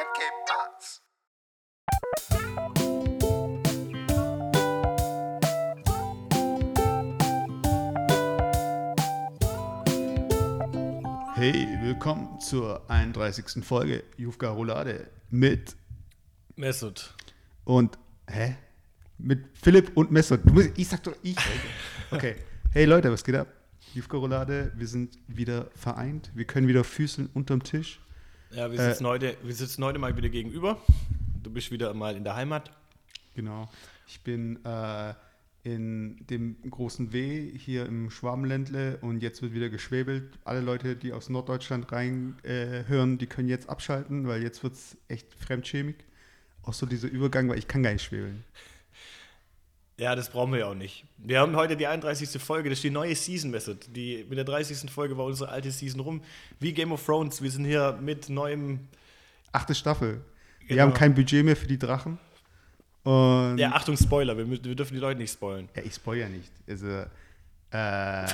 and Cape Arts. Hey, willkommen zur 31. Folge Jufka Roulade mit Mesut. und hä? Mit Philipp und Messert. Du musst, ich sag doch ich. Okay. Hey Leute, was geht ab? Jufka Roulade, wir sind wieder vereint. Wir können wieder füßeln unterm Tisch. Ja, wir Äh, sitzen, heute, wir sitzen heute mal wieder gegenüber. Du bist wieder mal in der Heimat. Genau. Ich bin äh, in dem großen W hier im Schwabenländle und jetzt wird wieder geschwebelt. Alle Leute, die aus Norddeutschland rein äh, hören, die können jetzt abschalten, weil jetzt wird es echt fremdschämig. Auch so dieser Übergang, weil ich kann gar nicht schwebeln. Ja, das brauchen wir ja auch nicht. Wir haben heute die 31. Folge, das ist die neue Season, Mesut. Die, mit der 30. Folge war unsere alte Season rum. Wie Game of Thrones, wir sind hier mit neuem. Achte Staffel. Wir Genau. haben kein Budget mehr für die Drachen. Und Ja, Achtung, Spoiler, wir, wir dürfen die Leute nicht spoilen. Ja, ich spoil ja nicht. Also, äh,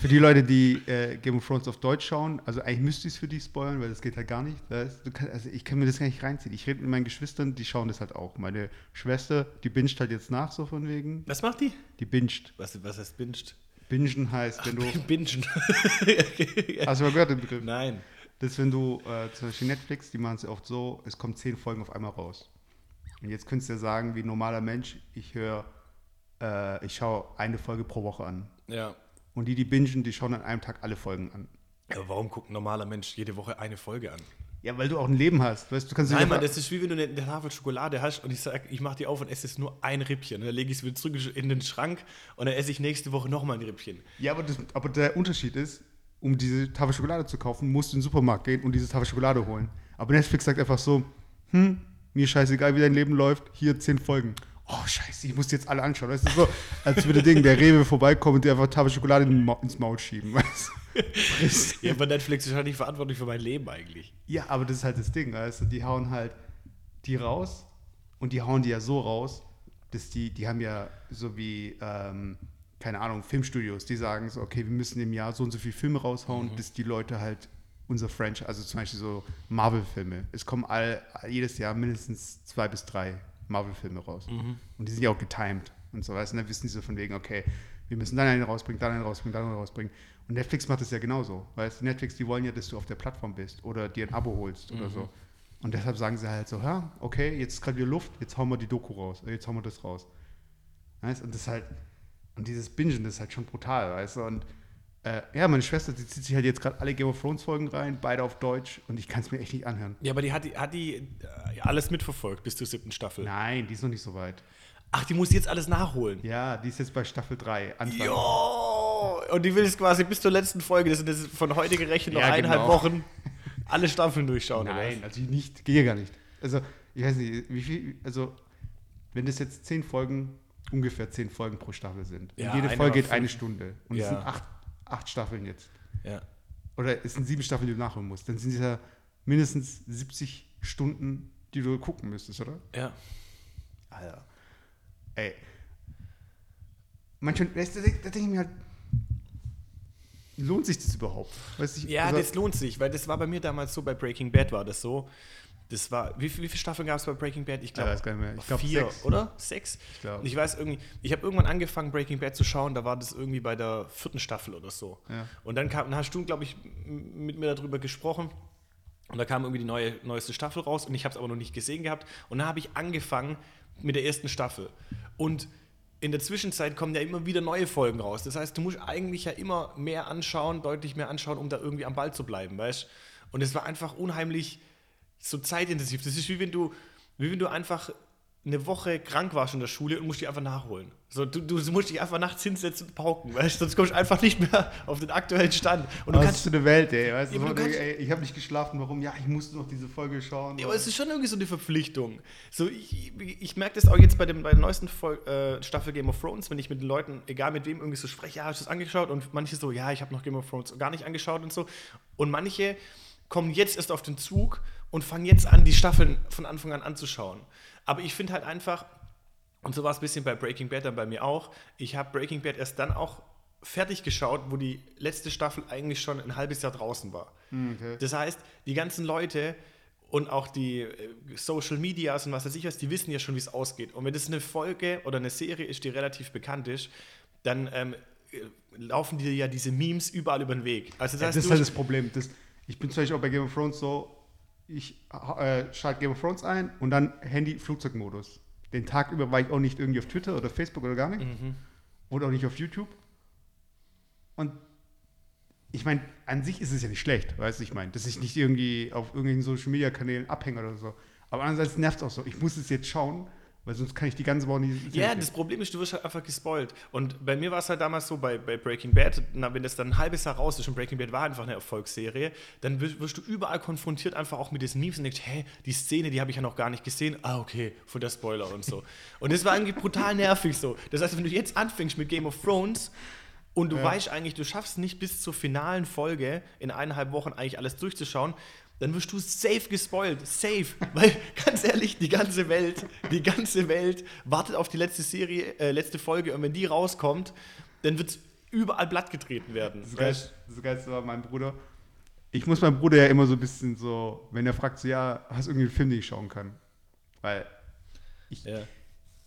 für die Leute, die äh, Game of Thrones auf Deutsch schauen, also eigentlich müsste ich es für die spoilern, weil das geht halt gar nicht. Weißt? Du kann, also ich kann mir das gar nicht reinziehen. Ich rede mit meinen Geschwistern, die schauen das halt auch. Meine Schwester, die binscht halt jetzt nach, so von wegen. Was macht die? Die binscht. Was, was heißt binged? Bingen heißt, wenn du. Bingen. Hast du mal gehört den Begriff? Nein. Das ist, wenn du äh, zum Beispiel Netflix, die machen es ja oft so, es kommen zehn Folgen auf einmal raus. Und jetzt könntest du ja sagen, wie ein normaler Mensch, ich höre, äh, ich schaue eine Folge pro Woche an. Ja. Und die, die bingen, die schauen an einem Tag alle Folgen an. Aber warum guckt ein normaler Mensch jede Woche eine Folge an? Ja, weil du auch ein Leben hast. Weißt, du kannst Nein, Mann, das ist wie wenn du eine, Tafel Schokolade hast und ich sag, ich mache die auf und esse jetzt nur ein Rippchen. Und dann lege ich es wieder zurück in den Schrank und dann esse ich nächste Woche nochmal ein Rippchen. ja aber, das, aber der Unterschied ist, um diese Tafel Schokolade zu kaufen, musst du in den Supermarkt gehen und diese Tafel Schokolade holen. Aber Netflix sagt einfach so, hm, mir scheißegal, wie dein Leben läuft, hier zehn Folgen. Oh, scheiße, ich muss die jetzt alle anschauen. Das ist so, als würde Ding, der Rewe vorbeikommen und dir einfach Tafel Schokolade ins Maul schieben. Weißt? du? Ja, aber Netflix ist halt nicht verantwortlich für mein Leben eigentlich. Ja, aber das ist halt das Ding, weißt du, die hauen halt die raus und die hauen die ja so raus, dass die, die haben ja so wie, ähm, keine Ahnung, Filmstudios, die sagen so, okay, wir müssen im Jahr so und so viele Filme raushauen, dass die Leute halt unser Franchise, also zum Beispiel so Marvel-Filme, es kommen all, jedes Jahr mindestens zwei bis drei Marvel-Filme raus. Und die sind ja auch getimed und so, weißt du, und dann wissen die so von wegen, okay, wir müssen dann einen rausbringen, dann einen rausbringen, dann einen rausbringen. Und Netflix macht das ja genauso. Weißt du, Netflix, die wollen ja, dass du auf der Plattform bist oder dir ein Abo holst oder so. Und deshalb sagen sie halt so, ja, okay, jetzt ist gerade wieder Luft, jetzt hauen wir die Doku raus, äh, jetzt hauen wir das raus. Weißt? Und das ist halt, und dieses Bingen, das ist halt schon brutal, weißt du. Und äh, ja, meine Schwester, die zieht sich halt jetzt gerade alle Game of Thrones Folgen rein, beide auf Deutsch und ich kann es mir echt nicht anhören. Ja, aber die hat die, hat die äh, alles mitverfolgt bis zur siebten Staffel. Nein, die ist noch nicht so weit. Ach, die muss jetzt alles nachholen. Ja, die ist jetzt bei Staffel 3, Anfang. Jo! Und die will jetzt quasi bis zur letzten Folge, das sind jetzt von heute gerechnet noch Ja, eineinhalb genau. Wochen, alle Staffeln durchschauen. Nein, also nicht, geht ja gar nicht. Also, ich weiß nicht, wie viel, also, wenn das jetzt zehn Folgen, ungefähr zehn Folgen pro Staffel sind. Ja, und jede Folge geht eine. Stunde. Und es Ja. sind acht, acht Staffeln jetzt. Ja. Oder es sind sieben Staffeln, die du nachholen musst. Dann sind es ja mindestens 70 Stunden, die du gucken müsstest, oder? Ja. Alter. Ey. Manchmal, da denke ich mir halt, lohnt sich das überhaupt? Weißt ich- Ja, also- das lohnt sich, weil das war bei mir damals so, bei Breaking Bad war das so. Das war, wie, wie viele Staffeln gab es bei Breaking Bad? Ich Ja, glaube. Ich glaub, vier, sechs. oder? Sechs? Ich glaub. Und ich weiß irgendwie, ich habe irgendwann angefangen, Breaking Bad zu schauen, da war das irgendwie bei der vierten Staffel oder so. Ja. Und dann, kam, dann hast du, glaube ich, mit mir darüber gesprochen. Und da kam irgendwie die neue, neueste Staffel raus und ich habe es aber noch nicht gesehen gehabt. Und dann habe ich angefangen mit der ersten Staffel. Und in der Zwischenzeit kommen ja immer wieder neue Folgen raus. Das heißt, du musst eigentlich ja immer mehr anschauen, deutlich mehr anschauen, um da irgendwie am Ball zu bleiben, weißt Und es war einfach unheimlich so zeitintensiv. Das ist wie wenn du, wie wenn du einfach eine Woche krank warst in der Schule und musst die einfach nachholen. So, du, du musst dich einfach nachts hinsetzen und pauken, weißt? sonst kommst du einfach nicht mehr auf den aktuellen Stand. Und du Was kannst für eine Welt, ey. Weißt Ja, du, du kannst- ey, ich habe nicht geschlafen, warum? Ja, ich musste noch diese Folge schauen. Ja, aber es ist schon irgendwie so eine Verpflichtung. So, ich, ich merke das auch jetzt bei, dem, bei der neuesten Fol äh, Staffel Game of Thrones, wenn ich mit den Leuten, egal mit wem, irgendwie so spreche, ja, hast du das angeschaut? Und manche so, ja, ich habe noch Game of Thrones gar nicht angeschaut und so. Und manche kommen jetzt erst auf den Zug und fangen jetzt an, die Staffeln von Anfang an anzuschauen. Aber ich finde halt einfach, und so war es ein bisschen bei Breaking Bad dann bei mir auch, ich habe Breaking Bad erst dann auch fertig geschaut, wo die letzte Staffel eigentlich schon ein halbes Jahr draußen war. okay. Das heißt, die ganzen Leute und auch die äh, Social Medias und was weiß ich was, die wissen ja schon, wie es ausgeht. Und wenn das eine Folge oder eine Serie ist, die relativ bekannt ist, dann ähm, äh, laufen dir ja diese Memes überall über den Weg. Also das, Ja, heißt, das ist halt das Problem. Das, ich bin zum Beispiel auch bei Game of Thrones so, ich äh, schalte Game of Thrones ein und dann Handy Flugzeugmodus. Den Tag über war ich auch nicht irgendwie auf Twitter oder Facebook oder gar nicht. Mhm. Oder auch nicht auf YouTube. Und ich meine, an sich ist es ja nicht schlecht, weißt du, ich meine, dass ich nicht irgendwie auf irgendwelchen Social Media Kanälen abhänge oder so. Aber andererseits nervt es auch so. Ich muss es jetzt schauen, weil sonst kann ich die ganze Woche nicht. Ja, das Problem ist, du wirst halt einfach gespoilt. Und bei mir war es halt damals so, bei, bei Breaking Bad, na, wenn das dann ein halbes Jahr raus ist und Breaking Bad war einfach eine Erfolgsserie, dann wirst, wirst du überall konfrontiert einfach auch mit diesen Memes und denkst, hä, die Szene, die habe ich ja noch gar nicht gesehen. Ah, okay, voll der Spoiler und so. Und das war irgendwie brutal nervig so. Das heißt, wenn du jetzt anfängst mit Game of Thrones und du weißt eigentlich, du schaffst nicht bis zur finalen Folge in eineinhalb Wochen eigentlich alles durchzuschauen, dann wirst du safe gespoilt. Safe. Weil, ganz ehrlich, die ganze Welt, die ganze Welt wartet auf die letzte Serie, äh, letzte Folge und wenn die rauskommt, dann wird überall blatt getreten werden. Das Geilste, das Geilste war mein Bruder. Ich muss meinem Bruder ja immer so ein bisschen so, wenn er fragt, so, ja, hast du irgendwie einen Film, den ich schauen kann? Weil, Ja.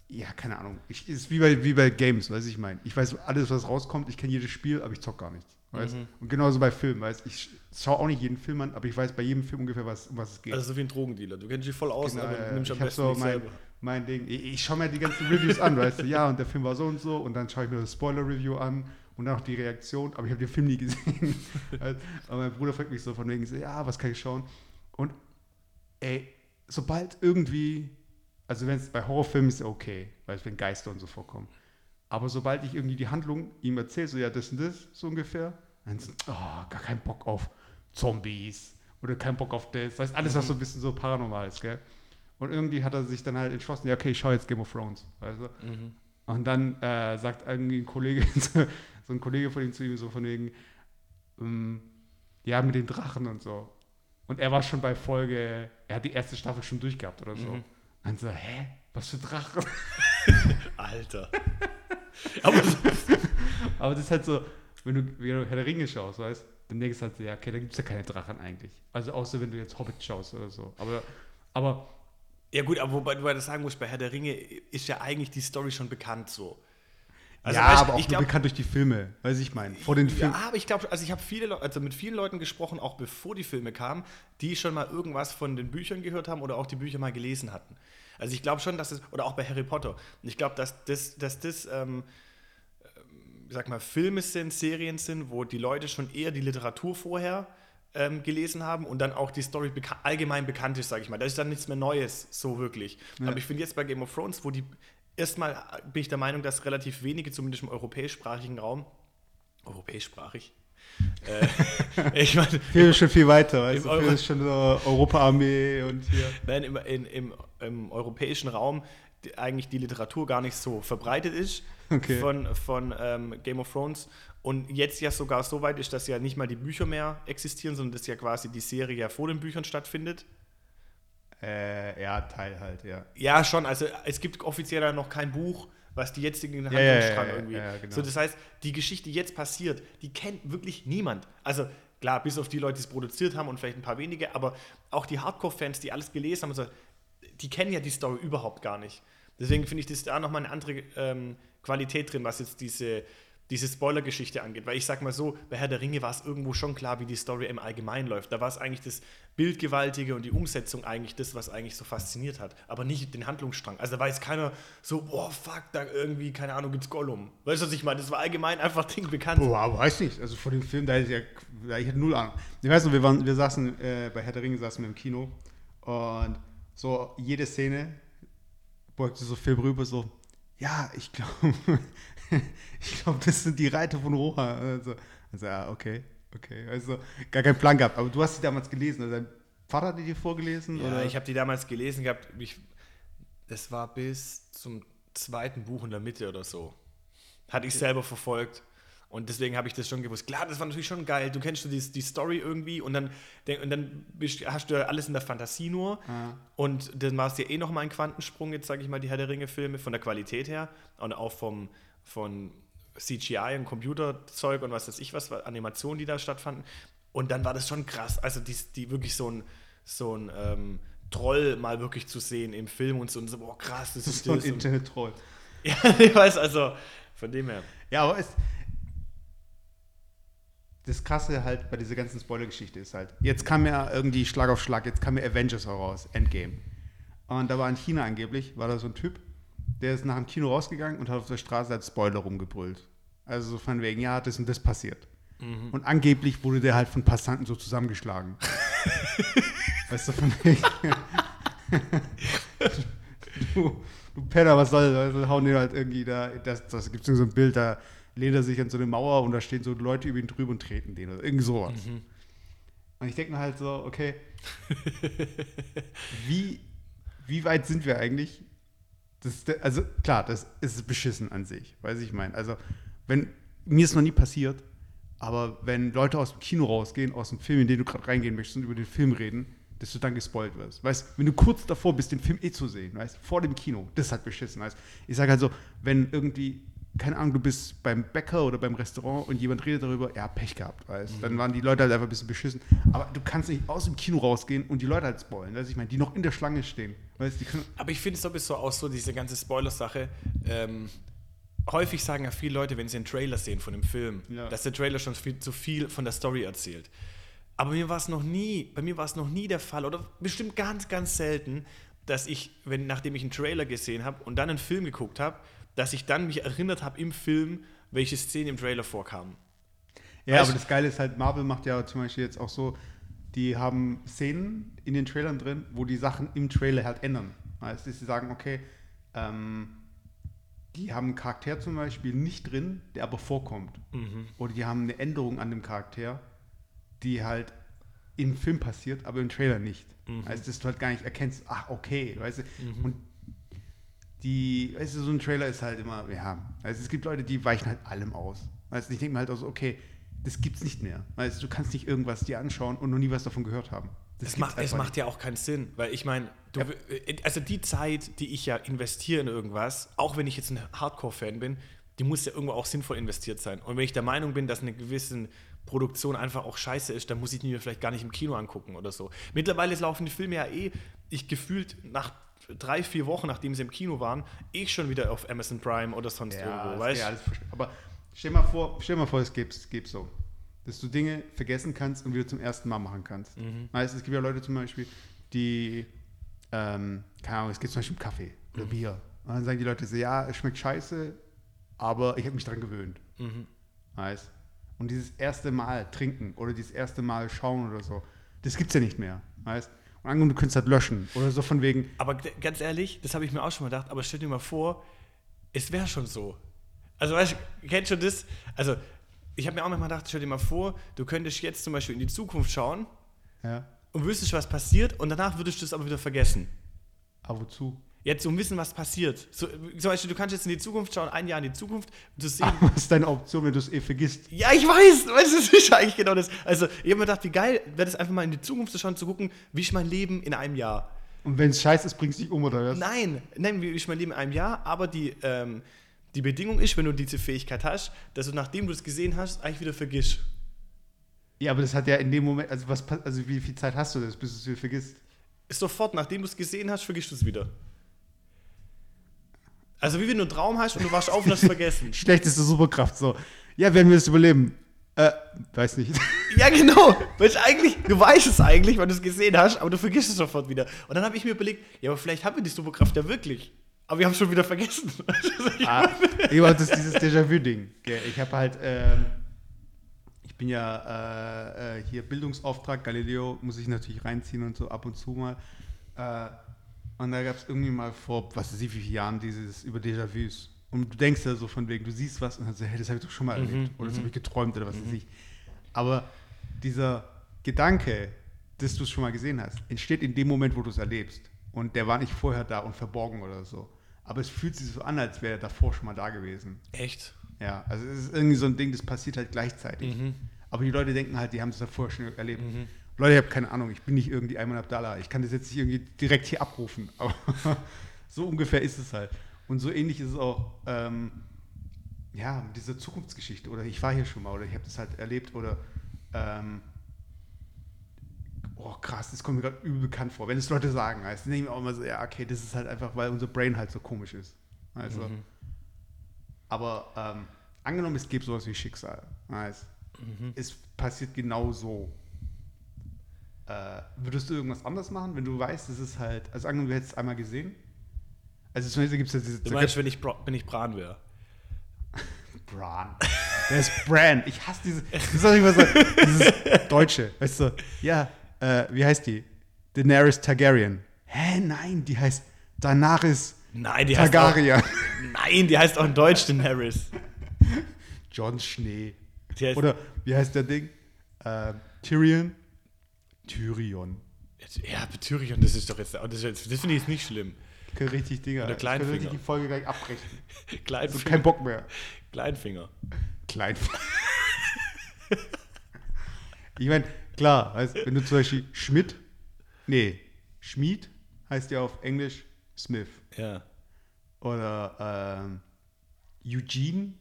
ja, keine Ahnung. Ich, ist wie bei, wie bei Games, weiß ich mein. Ich weiß alles, was rauskommt, ich kenne jedes Spiel, aber ich zock gar nichts. Weißt? Mhm. Und genauso bei Filmen, weißt ich schaue auch nicht jeden Film an, aber ich weiß bei jedem Film ungefähr, was, um was es geht. Also so wie ein Drogendealer. Du kennst dich voll aus, Genau, aber ja, nimmst ich am besten so mein, selber. mein Ding. Ich, ich schaue mir die ganzen Reviews an, weißt du, ja, und der Film war so und so und dann schaue ich mir das Spoiler-Review an und dann auch die Reaktion, aber ich habe den Film nie gesehen. Aber mein Bruder fragt mich so von wegen, so, ja, was kann ich schauen? Und ey, sobald irgendwie, also wenn es bei Horrorfilmen ist okay, weil es wenn Geister und so vorkommen. Aber sobald ich irgendwie die Handlung ihm erzähle, so ja, das und das, so ungefähr, dann so, oh, gar keinen Bock auf Zombies oder keinen Bock auf das, weißt alles, was so ein bisschen so paranormal ist, gell? Und irgendwie hat er sich dann halt entschlossen, ja, okay, ich schaue jetzt Game of Thrones, weißt du? Mhm. Und dann äh, sagt irgendwie ein Kollege, so ein Kollege von ihm zu ihm so von wegen, ähm, ja, mit den Drachen und so. Und er war schon bei Folge, er hat die erste Staffel schon durchgehabt oder so. Mhm. Und so, hä? Was für Drachen? Alter. aber Aber das ist halt so, wenn du, wenn du Herr der Ringe schaust, weißt dann denkst du halt ja, okay, da gibt es ja keine Drachen eigentlich. Also außer wenn du jetzt Hobbit schaust oder so. Aber, aber Ja gut, aber wobei du das sagen musst, bei Herr der Ringe ist ja eigentlich die Story schon bekannt so. Also, ja, weißt aber auch nur glaub- bekannt durch die Filme, weiß ich meine. Vor den Filmen. Ja, aber ich glaube, also ich habe viele, Leu- also mit vielen Leuten gesprochen, auch bevor die Filme kamen, die schon mal irgendwas von den Büchern gehört haben oder auch die Bücher mal gelesen hatten. Also ich glaube schon, dass es, oder auch bei Harry Potter, und ich glaube, dass das, dass das ähm, sag mal, Filme sind, Serien sind, wo die Leute schon eher die Literatur vorher ähm, gelesen haben und dann auch die Story beka allgemein bekannt ist, sage ich mal. Da ist dann nichts mehr Neues, so wirklich. Ja. Aber ich finde jetzt bei Game of Thrones, wo die erstmal bin ich der Meinung, dass relativ wenige, zumindest im europäischsprachigen Raum, europäischsprachig, äh, ich meine, Film ist schon viel weiter, weißt du? Euro- Film ist schon so Europa-Armee und hier. Nein, im, in, im, im europäischen Raum die, eigentlich die Literatur gar nicht so verbreitet ist Okay. von, von ähm, Game of Thrones. Und jetzt ja sogar so weit ist, dass ja nicht mal die Bücher mehr existieren, sondern dass ja quasi die Serie ja vor den Büchern stattfindet. Äh, ja, Teil halt, ja. Ja, schon. Also es gibt offiziell ja noch kein Buch, was die jetzigen Ja, Handlungsstrang ja, irgendwie. ja, genau. So, das heißt, die Geschichte, die jetzt passiert, die kennt wirklich niemand. Also klar, bis auf die Leute, die es produziert haben und vielleicht ein paar wenige, aber auch die Hardcore-Fans, die alles gelesen haben, so, die kennen ja die Story überhaupt gar nicht. Deswegen finde ich das da nochmal eine andere ähm, Qualität drin, was jetzt diese, diese Spoiler-Geschichte angeht. Weil ich sag mal so, bei Herr der Ringe war es irgendwo schon klar, wie die Story im Allgemeinen läuft. Da war es eigentlich das Bildgewaltige und die Umsetzung eigentlich das, was eigentlich so fasziniert hat. Aber nicht den Handlungsstrang. Also da war jetzt keiner so, boah, fuck, da irgendwie, keine Ahnung, gibt's Gollum. Weißt du, was ich meine? Das war allgemein einfach Ding bekannt. Boah, weiß nicht. Also vor dem Film, da hätte ich ja, ich hatte null Ahnung. Ich weiß noch, wir, waren, wir saßen äh, bei Herr der Ringe, saßen wir im Kino und so jede Szene beugte so Film rüber, so, ja, ich glaube, ich glaube, das sind die Reiter von Roha. Also, also ja, okay, okay. Also gar keinen Plan gehabt. Aber du hast sie damals gelesen. Also dein Vater hat die dir vorgelesen? Ja, oder? ich habe die damals gelesen gehabt. Ich, das war bis zum zweiten Buch in der Mitte oder so. Hatte ich selber verfolgt. Und deswegen habe ich das schon gewusst. Klar, das war natürlich schon geil. Du kennst du die, die Story irgendwie und dann, denk- und dann hast du ja alles in der Fantasie nur. Ah. Und dann war es ja eh nochmal ein Quantensprung, jetzt sage ich mal, die Herr der Ringe-Filme, von der Qualität her und auch vom, von CGI und Computerzeug und was weiß ich was, Animationen, die da stattfanden. Und dann war das schon krass. Also die, die wirklich so ein, so ein ähm, Troll mal wirklich zu sehen im Film und so, und so boah, krass, das ist so ein Internet-Troll. Ja, ich weiß, also von dem her. Ja, aber es, das Krasse halt bei dieser ganzen Spoiler-Geschichte ist halt, jetzt kam ja irgendwie Schlag auf Schlag, jetzt kam ja Avengers heraus, Endgame. Und da war in China angeblich, war da so ein Typ, der ist nach dem Kino rausgegangen und hat auf der Straße als Spoiler rumgebrüllt. Also so von wegen, ja, das und das passiert. Und angeblich wurde der halt von Passanten so zusammengeschlagen. weißt du, von wegen. du, du Penner, was soll das? Also hauen den halt irgendwie da, das, das gibt so ein Bild, da lehnt er sich an so eine Mauer und da stehen so Leute über ihn drüber und treten den oder irgend sowas. Und ich denke mir halt so, okay, wie, wie weit sind wir eigentlich? Das, also klar, das ist beschissen an sich, weiß ich meine. Also, wenn, mir ist noch nie passiert, aber wenn Leute aus dem Kino rausgehen, aus dem Film, in den du gerade reingehen möchtest und über den Film reden, dass du dann gespoilt wirst. Weißt wenn du kurz davor bist, den Film eh zu sehen, weißt vor dem Kino, das ist halt beschissen. Weißt ich sage halt so, wenn irgendwie, keine Ahnung, du bist beim Bäcker oder beim Restaurant und jemand redet darüber, ja, Pech gehabt, weißt dann waren die Leute halt einfach ein bisschen beschissen. Aber du kannst nicht aus dem Kino rausgehen und die Leute halt spoilen, weißt ich meine, die noch in der Schlange stehen, weißt die Aber ich finde es sowieso auch so, diese ganze Spoiler-Sache. Ähm, häufig sagen ja viele Leute, wenn sie einen Trailer sehen von dem Film, Ja. dass der Trailer schon viel zu viel von der Story erzählt. Aber mir war es noch nie, bei mir war es noch nie der Fall oder bestimmt ganz, ganz selten, dass ich, wenn, nachdem ich einen Trailer gesehen habe und dann einen Film geguckt habe, dass ich dann mich erinnert habe im Film, welche Szenen im Trailer vorkamen. Ja, Weißt aber das Geile ist halt, Marvel macht ja zum Beispiel jetzt auch so, die haben Szenen in den Trailern drin, wo die Sachen im Trailer halt ändern. Dass sie sagen, okay, ähm, die haben einen Charakter zum Beispiel nicht drin, der aber vorkommt. Oder die haben eine Änderung an dem Charakter, die halt im Film passiert, aber im Trailer nicht. Heißt, dass du halt gar nicht erkennst, ach, okay, weißt du, und die, weißt du, so ein Trailer ist halt immer, ja, also es gibt Leute, die weichen halt allem aus. Weißt du, ich denke mir halt auch so, okay, das gibt's nicht mehr. Weißt du, du kannst nicht irgendwas dir anschauen und noch nie was davon gehört haben. Das Es macht, es macht ja auch keinen Sinn, weil ich meine, Ja. also die Zeit, die ich ja investiere in irgendwas, auch wenn ich jetzt ein Hardcore-Fan bin, die muss ja irgendwo auch sinnvoll investiert sein. Und wenn ich der Meinung bin, dass eine gewisse Produktion einfach auch scheiße ist, dann muss ich die mir vielleicht gar nicht im Kino angucken oder so. Mittlerweile laufen die Filme ja eh, ich gefühlt nach drei, vier Wochen, nachdem sie im Kino waren, eh schon wieder auf Amazon Prime oder sonst Ja, irgendwo, weißt alles verste- aber stell mal vor, stell mal vor, es gibt es so, dass du Dinge vergessen kannst und wieder zum ersten Mal machen kannst. Mhm. Weißt, du, es gibt ja Leute zum Beispiel, die, ähm, keine Ahnung, es gibt zum Beispiel Kaffee oder Mhm. Bier. Und dann sagen die Leute so, ja, es schmeckt scheiße, aber ich habe mich daran gewöhnt. Mhm. Weißt? Und dieses erste Mal trinken oder dieses erste Mal schauen oder so, das gibt's ja nicht mehr. Weißt? Und angenommen, du könntest halt löschen oder so von wegen, Aber ganz ehrlich, das habe ich mir auch schon mal gedacht, aber stell dir mal vor, es wäre schon so. Also, weißt du, kennst du das? Also, ich habe mir auch manchmal gedacht, stell dir mal vor, du könntest jetzt zum Beispiel in die Zukunft schauen ja, und wüsstest, was passiert und danach würdest du es aber wieder vergessen. aber wozu? Jetzt um wissen, was passiert. So, zum Beispiel, du kannst jetzt in die Zukunft schauen, ein Jahr in die Zukunft, Was ist deine Option, wenn du es eh vergisst? ja, ich weiß, weißt du, das ist eigentlich genau das. Also, ich habe mir gedacht, wie geil wäre das einfach mal in die Zukunft zu schauen, zu gucken, wie ist mein Leben in einem Jahr. Und wenn es scheiße ist, bringst du dich um oder was? Nein, nein, wie ist mein Leben in einem Jahr, aber die, ähm, die Bedingung ist, wenn du diese Fähigkeit hast, dass du, nachdem du es gesehen hast, eigentlich wieder vergisst. Ja, aber das hat ja in dem Moment, also was, also wie viel Zeit hast du das, bis du es wieder vergisst? Sofort, nachdem du es gesehen hast, vergisst du es wieder. Also wie wenn du einen Traum hast und du wachst auf und hast es vergessen. Schlechteste Superkraft, so. Ja, werden wir das überleben? Äh, weiß nicht. Ja, genau. Weil ich eigentlich, du weißt es eigentlich, weil du es gesehen hast, aber du vergisst es sofort wieder. Und dann habe ich mir überlegt, ja, aber vielleicht haben wir die Superkraft ja wirklich. Aber wir haben es schon wieder vergessen. ah, ich war das dieses Déjà-vu-Ding. Ich habe halt, ähm, ich bin ja äh, äh, hier Bildungsauftrag, Galileo muss ich natürlich reinziehen und so ab und zu mal. Äh, und da gab es irgendwie mal vor, was weiß ich, wie viele Jahren dieses über Déjà-vus. Und du denkst ja so von wegen, du siehst was und dann so, hey, das habe ich doch schon mal erlebt. Oder das habe ich geträumt oder was weiß ich. Aber dieser Gedanke, dass du es schon mal gesehen hast, entsteht in dem Moment, wo du es erlebst. Und der war nicht vorher da und verborgen oder so. Aber es fühlt sich so an, als wäre er davor schon mal da gewesen. Echt? Ja, also es ist irgendwie so ein Ding, das passiert halt gleichzeitig. Mhm. Aber die Leute denken halt, die haben es davor schon erlebt. Leute, ich habe keine Ahnung, ich bin nicht irgendwie Ayman Abdallah. Ich kann das jetzt nicht irgendwie direkt hier abrufen. Aber so ungefähr ist es halt. Und so ähnlich ist es auch, ähm, ja, mit dieser Zukunftsgeschichte. Oder ich war hier schon mal oder ich habe das halt erlebt. Oder ähm, oh krass, das kommt mir gerade übel bekannt vor. Wenn es Leute sagen, heißt, dann denke ich mir auch immer so, ja, okay, das ist halt einfach, weil unser Brain halt so komisch ist. Also, Mhm. aber ähm, angenommen, es gibt sowas wie Schicksal. Heißt, Mhm. es passiert genau so. Äh, würdest du irgendwas anders machen, wenn du weißt, es ist halt, also angenommen, du hättest es einmal gesehen? Also zum Beispiel gibt es ja diese Du meinst, wenn ich, wenn ich Bran wäre? Bran. Der ist Bran. Ich hasse diese. Das ist immer so, dieses Deutsche. Weißt du, ja, äh, wie heißt die? Daenerys Targaryen. Hä, nein, die heißt Daenerys Nein, die heißt Targaryen. auch, Nein, die heißt auch in Deutsch Harris. John Schnee. Heißt, Oder wie heißt der Ding? Äh, Tyrion? Tyrion. ja, Tyrion, das ist doch jetzt, das, das finde ich jetzt nicht schlimm. Ich kann richtig Dinger. Oder Ich kann richtig Kleinfinger. die Folge gleich abbrechen. Also Kleinfinger. kein Bock mehr. Kleinfinger. Kleinfinger. ich meine, klar, weißt, wenn du zum Beispiel Schmidt, nee, Schmied heißt ja auf Englisch Smith. Ja. Oder ähm, Eugene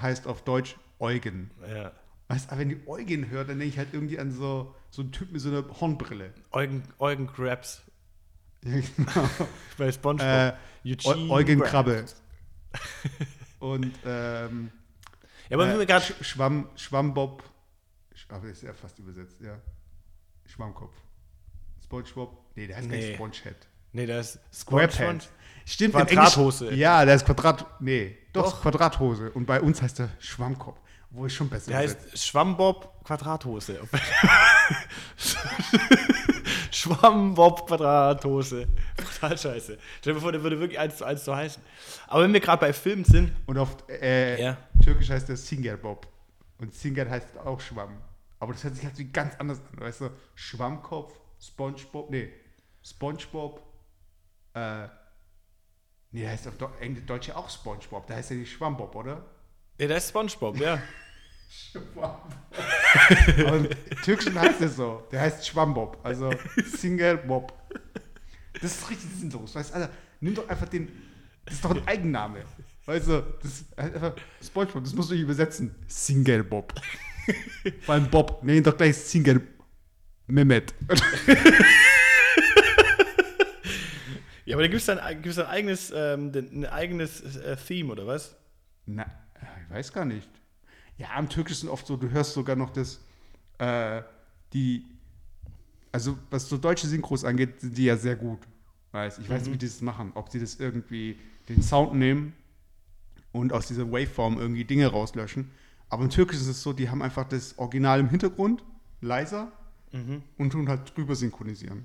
heißt auf Deutsch Eugen. ja. Weißt du, aber wenn die Eugen hört, dann denke ich halt irgendwie an so, so einen Typ mit so einer Hornbrille. Eugen, Eugen Krabs. Ja, genau. Bei Spongebob. äh, Eugen. Krabbe. Und ähm, Ja, aber äh, gerade. Sch Schwamm, Schwammbob. Sch- Aber das ist ja fast übersetzt, ja. Schwammkopf. Spongebob. Nee, der heißt gar Nee. nicht Spongehead. Nee, das ist Squarepants. Stimmt, Quadrathose. Ja, der ist Quadrat. Nee, doch, Doch. Quadrathose. Und bei uns heißt er Schwammkopf. Wo ich schon besser Der übersetzt. heißt Schwammbob Quadrathose. Schwammbob Quadrathose. Total scheiße. Stell dir vor, der würde wirklich eins zu eins so heißen. Aber wenn wir gerade bei Filmen sind, Und auf äh, Ja. Türkisch heißt der Singer Bob. Und Singer heißt auch Schwamm. Aber das hört sich halt wie ganz anders an. Weißt du, Schwammkopf, Spongebob, nee, Spongebob, äh, nee, der heißt auf Deutsch ja auch Spongebob. Da heißt ja nicht Schwammbob, oder? Ja, der ist Spongebob, ja. Aber im Türkischen heißt es so. Der heißt Schwammbob. Also Singer Bob. Das ist richtig sinnlos. Weißt du, Alter, nimm doch einfach den. Das ist doch ein Eigenname. Weißt du, das ist einfach Spongebob. Das musst du nicht übersetzen. Singer Bob. Vor allem Bob. Nenn ihn doch gleich Singer Mehmet. Ja, aber da gibt es dann, gibt's ein eigenes, ähm, ein eigenes äh, Theme, oder was? Na, ich weiß gar nicht. Ja, im Türkischen oft so, du hörst sogar noch das, äh, die, also was so deutsche Synchros angeht, sind die ja sehr gut. Weiß, ich weiß nicht, wie die das machen. Ob sie das irgendwie den Sound nehmen und aus dieser Waveform irgendwie Dinge rauslöschen. Aber im Türkischen ist es so, die haben einfach das Original im Hintergrund, leiser und tun halt drüber synchronisieren.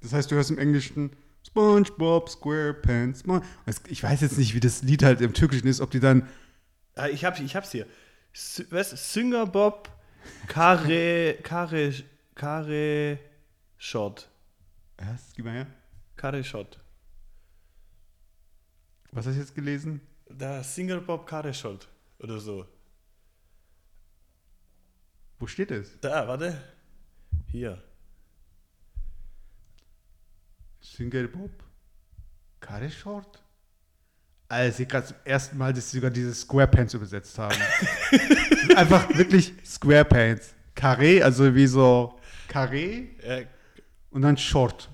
Das heißt, du hörst im Englischen SpongeBob SquarePants. Also ich weiß jetzt nicht, wie das Lied halt im Türkischen ist, ob die dann ich, hab, ich hab's hier. Was? Singer Bob Kare, Kare, Kare Shot. Was? Gib mal her. Kare Shot. Was hast du jetzt gelesen? Da, Singer Bob Kare Shot. Oder so. Wo steht es? Da, warte. Hier. Single Bob? Kare Short? Also, ich gerade zum ersten Mal, dass sie sogar diese Squarepants übersetzt haben. Einfach wirklich Squarepants. Carré, also wie so Carré Äh, und dann Short.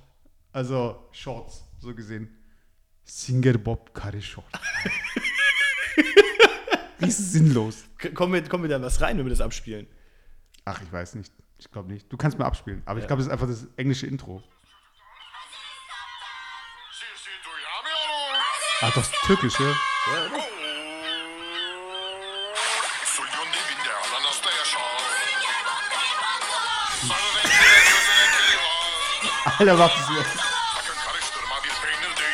Also Shorts, so gesehen. Singer Bob Kare Short. Riesen sinnlos. kommen wir, kommen wir da was rein, wenn wir das abspielen? Ach, ich weiß nicht. Ich glaube nicht. Du kannst mal abspielen. Aber ich Ja. glaube, das ist einfach das englische Intro. Ah, das ist türkisch, ja? Kiri var. Alter, was ist das?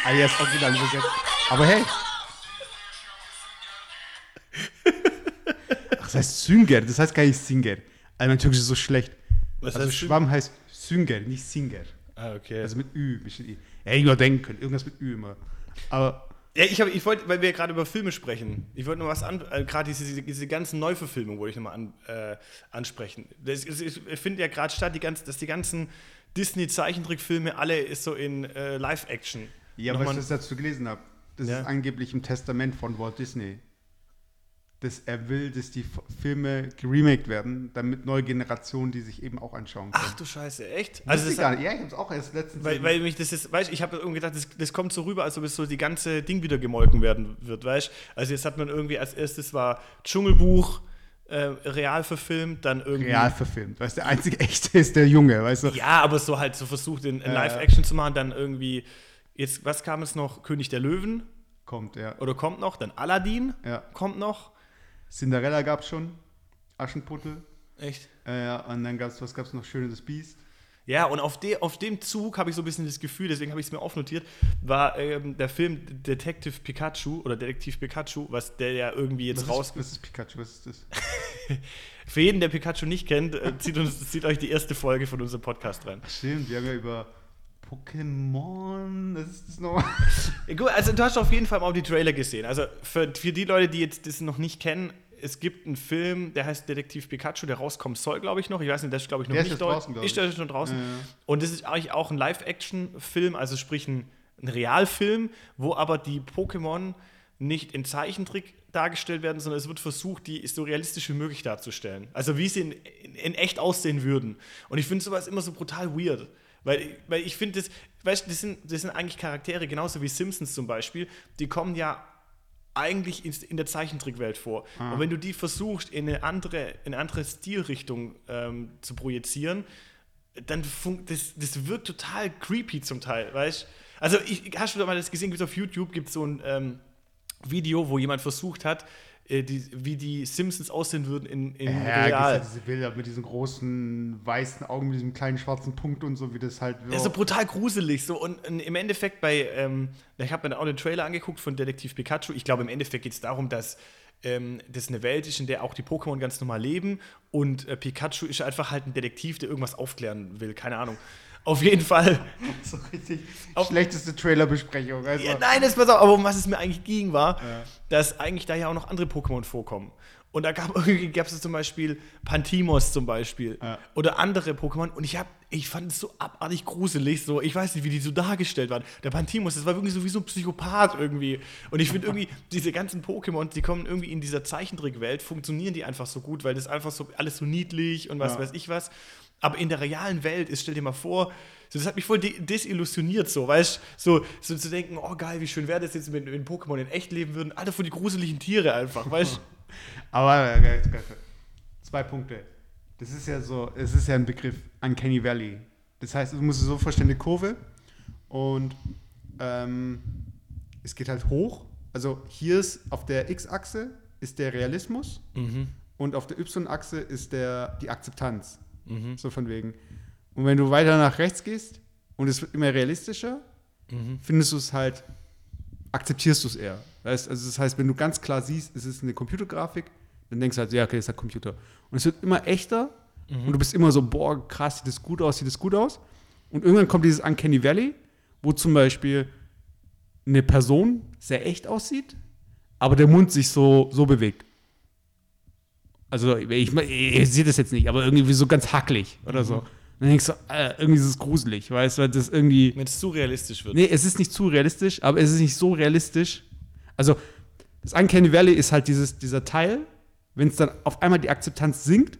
Ah, jetzt original übersetzt. Aber hey. Ach, das heißt Sünger, das heißt gar nicht Singer. Also mein Türkisch ist so schlecht. Was also heißt Schwamm heißt Sünger, nicht Singer. Ah, okay. Also mit Ü, nicht mit I. Ja, ich nur denken können, irgendwas mit Ü immer. Aber Ja, ich, hab, ich wollte, weil wir gerade über Filme sprechen, ich wollte noch was an, äh, gerade diese, diese ganzen Neuverfilmungen wollte ich nochmal an, äh, ansprechen. Das, ist- es findet ja gerade statt, die ganzen, dass die ganzen Disney-Zeichentrickfilme alle ist so in äh, ja, Nochmal- was ich dazu gelesen habe, das Ja. ist angeblich im Testament von Walt Disney. Dass er will, dass die Filme geremaked werden, damit neue Generationen die sich eben auch anschauen können. Ach du Scheiße, echt? also das gar nicht. Ja, ich habe es auch erst letztens. weil, weil mich das ist, weißt ich habe irgendwie gedacht, das, das kommt so rüber, als ob es so die ganze Ding wieder gemolken werden wird, weißt du? Also jetzt hat man irgendwie als erstes war Dschungelbuch äh, real verfilmt, dann irgendwie. real verfilmt. Weißt du, der einzige echte ist der Junge, weißt du? Ja, aber so halt so versucht, in, in Live-Action zu machen, dann irgendwie, jetzt, was kam es noch? König der Löwen Kommt, ja. oder kommt noch? Dann Aladdin Ja. kommt noch. Cinderella gab es schon. Aschenputtel. Echt? Äh, ja, und dann gab es, was gab es noch? Schönes das Biest. Ja, und auf, de, auf dem Zug habe ich so ein bisschen das Gefühl, deswegen habe ich es mir aufnotiert, war ähm, der Film Detective Pikachu oder Detektiv Pikachu, was der ja irgendwie jetzt Was raus. ist, was ist Pikachu? Was ist das? Für jeden, der Pikachu nicht kennt, äh, zieht, uns, zieht euch die erste Folge von unserem Podcast rein. Stimmt, wir haben ja über Pokémon. Das ist das nochmal. Ja, Gut, also du hast auf jeden Fall mal die Trailer gesehen. Also für, für die Leute, die jetzt das noch nicht kennen, es gibt einen Film, der heißt Detektiv Pikachu, der rauskommen soll, glaube ich noch. Ich weiß nicht, der ist, glaube ich, noch Der ist nicht deu- draußen, glaub Ist ich. der schon draußen? Ja, ja. Und das ist eigentlich auch ein Live-Action-Film, also sprich ein, ein Realfilm, wo aber die Pokémon nicht in Zeichentrick dargestellt werden, sondern es wird versucht, die so realistisch wie möglich darzustellen. Also wie sie in, in, in echt aussehen würden. Und ich finde sowas immer so brutal weird. Weil, weil ich finde, das, weißt, das, sind, das sind eigentlich Charaktere, genauso wie Simpsons zum Beispiel, die kommen ja eigentlich in, der Zeichentrickwelt vor. Und wenn du die versuchst, in eine andere, in eine andere Stilrichtung ähm, zu projizieren, dann fun das, das wirkt total creepy zum Teil, weißt? Also, ich, hast du mal das gesehen, gibt's auf YouTube gibt es so ein ähm, Video, wo jemand versucht hat, äh, die, wie die Simpsons aussehen würden in, in Ja, real. diese Bilder mit diesen großen weißen Augen, mit diesem kleinen schwarzen Punkt und so, wie das halt Das ist so brutal gruselig. So. Und, und im Endeffekt bei, ähm, ich habe mir dann auch den Trailer angeguckt von Detektiv Pikachu. Ich glaube, im Endeffekt geht es darum, dass ähm, das eine Welt ist, in der auch die Pokémon ganz normal leben. Und äh, Pikachu ist einfach halt ein Detektiv, der irgendwas aufklären will. Keine Ahnung. Auf jeden Fall. so richtig Auf- schlechteste Trailerbesprechung. Also, Ja, nein, das pass auf, aber um was es mir eigentlich ging, war, dass eigentlich da ja auch noch andere Pokémon vorkommen. Und da gab es zum Beispiel Pantimos zum Beispiel Ja. oder andere Pokémon. Und ich hab, ich fand es so abartig gruselig. So, ich weiß nicht, wie die so dargestellt waren. Der Pantimos, das war wirklich so wie so ein Psychopath irgendwie. Und ich finde irgendwie, diese ganzen Pokémon, die kommen irgendwie in dieser Zeichentrickwelt, funktionieren die einfach so gut, weil das einfach so alles so niedlich und was Ja. weiß ich was. Aber in der realen Welt ist, stell dir mal vor, so, das hat mich voll de desillusioniert, so, weißt so, so zu denken, oh geil, wie schön wäre das jetzt, wenn, wenn Pokémon in echt leben würden. Alter, vor die gruseligen Tiere einfach, weißt Aber äh, zwei Punkte. Das ist ja so, es ist ja ein Begriff Uncanny Valley. Das heißt, du musst es so vorstellen, eine Kurve und ähm, es geht halt hoch. Also hier ist auf der X-Achse ist der Realismus und auf der Y-Achse ist der, die Akzeptanz. So von wegen. Und wenn du weiter nach rechts gehst und es wird immer realistischer, findest du es halt, akzeptierst du es eher. Weißt? Also das heißt, wenn du ganz klar siehst, es ist eine Computergrafik, dann denkst du halt, ja, okay, das ist ein Computer. Und es wird immer echter und du bist immer so, boah, krass, sieht das gut aus, sieht das gut aus. Und irgendwann kommt dieses Uncanny Valley, wo zum Beispiel eine Person sehr echt aussieht, aber der Mund sich so, so bewegt. Also, ich, ich, ich sehe das jetzt nicht, aber irgendwie so ganz hacklig oder so. Dann denkst du, äh, irgendwie ist es gruselig, weißt du, weil das irgendwie. Wenn es zu realistisch wird. Nee, es ist nicht zu realistisch, aber es ist nicht so realistisch. Also, das Uncanny Valley ist halt dieses, dieser Teil, wenn es dann auf einmal die Akzeptanz sinkt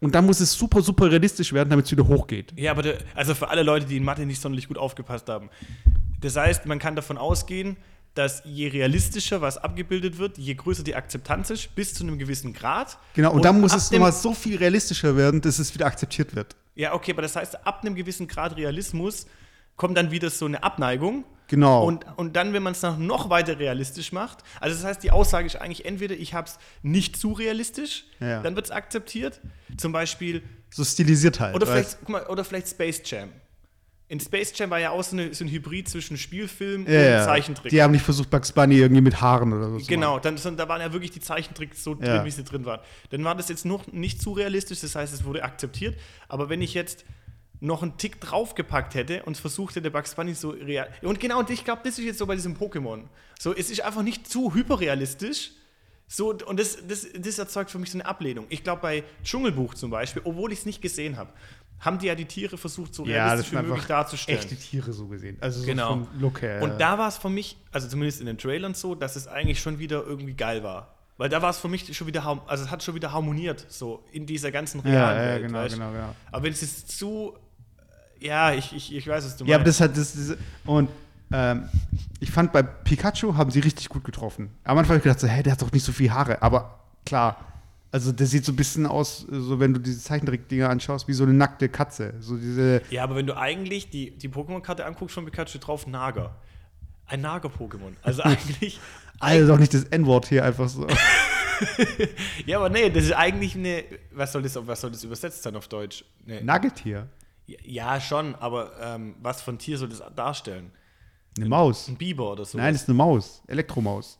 und dann muss es super, super realistisch werden, damit es wieder hochgeht. Ja, aber der, also für alle Leute, die in Mathe nicht sonderlich gut aufgepasst haben. Das heißt, man kann davon ausgehen, dass je realistischer was abgebildet wird, je größer die Akzeptanz ist, bis zu einem gewissen Grad. Genau, und, dann muss es nochmal so viel realistischer werden, dass es wieder akzeptiert wird. Ja, okay, aber das heißt, ab einem gewissen Grad Realismus kommt dann wieder so eine Abneigung. Genau. Und, und dann, wenn man es noch, noch weiter realistisch macht, also das heißt, die Aussage ist eigentlich entweder, ich habe es nicht zu realistisch, Ja. dann wird es akzeptiert. Zum Beispiel, So stilisiert halt. oder vielleicht, guck mal, oder vielleicht Space Jam. In Space Jam war ja auch so, eine, so ein Hybrid zwischen Spielfilm ja, und Zeichentrick. Die haben nicht versucht, Bugs Bunny irgendwie mit Haaren oder so zu Genau, machen. dann, da waren ja wirklich die Zeichentricks so drin, Ja. wie sie drin waren. Dann war das jetzt noch nicht zu realistisch, das heißt, es wurde akzeptiert. Aber wenn ich jetzt noch einen Tick draufgepackt hätte und versucht hätte, Bugs Bunny so real. Und genau, und ich glaube, das ist jetzt so bei diesem Pokémon. So, es ist einfach nicht zu hyperrealistisch. So, und das, das, das erzeugt für mich so eine Ablehnung. Ich glaube, bei Dschungelbuch zum Beispiel, obwohl ich es nicht gesehen habe, haben die ja die Tiere versucht, so Ja, realistisch wie möglich darzustellen. echte Tiere so gesehen. Also so Genau. vom Look her. Und da war es für mich, also zumindest in den Trailern so, dass es eigentlich schon wieder irgendwie geil war. Weil da war es für mich schon wieder, also es hat schon wieder harmoniert, so in dieser ganzen Ja, realen ja, Welt. genau, weißt? genau, genau. Aber wenn es jetzt zu, ja, ich, ich, ich weiß, was du Ja, aber meinst. das hat das, das und ähm, ich fand bei Pikachu haben sie richtig gut getroffen. Am Anfang habe ich gedacht so, hä, der hat doch nicht so viel Haare, aber klar, also der sieht so ein bisschen aus, so wenn du diese Zeichentrick-Dinger anschaust, wie so eine nackte Katze, so diese ja, aber wenn du eigentlich die, die Pokémon-Karte anguckst von Pikachu steht drauf Nager. Ein Nager-Pokémon. Also eigentlich, Alter, doch nicht das N-Wort hier einfach so. ja, aber nee, das ist eigentlich eine, was soll das, was soll das übersetzt sein auf Deutsch? Nee. Nuggetier, Ja, schon, aber ähm, was von Tier soll das darstellen? eine Maus. Ein Biber oder so? Nein, das ist eine Maus, Elektromaus.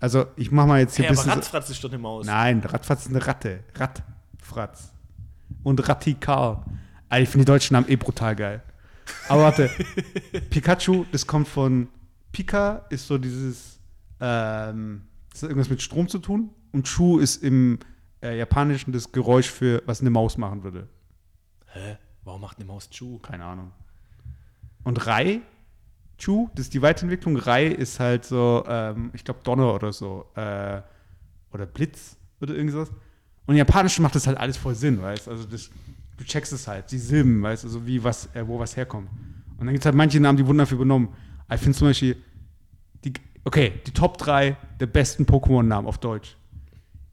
Also, ich mach mal jetzt hier hey, ein bisschen Ratzfratz ist doch eine Maus. Nein, Radfratz ist eine Ratte. Radfratz. Und Rattikar. Alter, ich finde die deutschen Namen eh brutal geil. Aber warte. Pikachu, das kommt von Pika, ist so dieses, ähm, das hat irgendwas mit Strom zu tun. Und Chu ist im äh, Japanischen das Geräusch für, was eine Maus machen würde. Hä? Warum macht eine Maus Chu? Keine Ahnung. Und Rai, Chu, das ist die Weiterentwicklung. Rai ist halt so, ähm, ich glaube, Donner oder so. Äh, oder Blitz oder irgendwas. Und im Japanischen macht das halt alles voll Sinn, weißt du? Also das, du checkst es halt, die Silben, weißt du, also wie was, äh, wo was herkommt. Und dann gibt es halt manche Namen, die wurden dafür übernommen. Ich finde zum Beispiel, die, okay, die Top 3 der besten Pokémon-Namen auf Deutsch.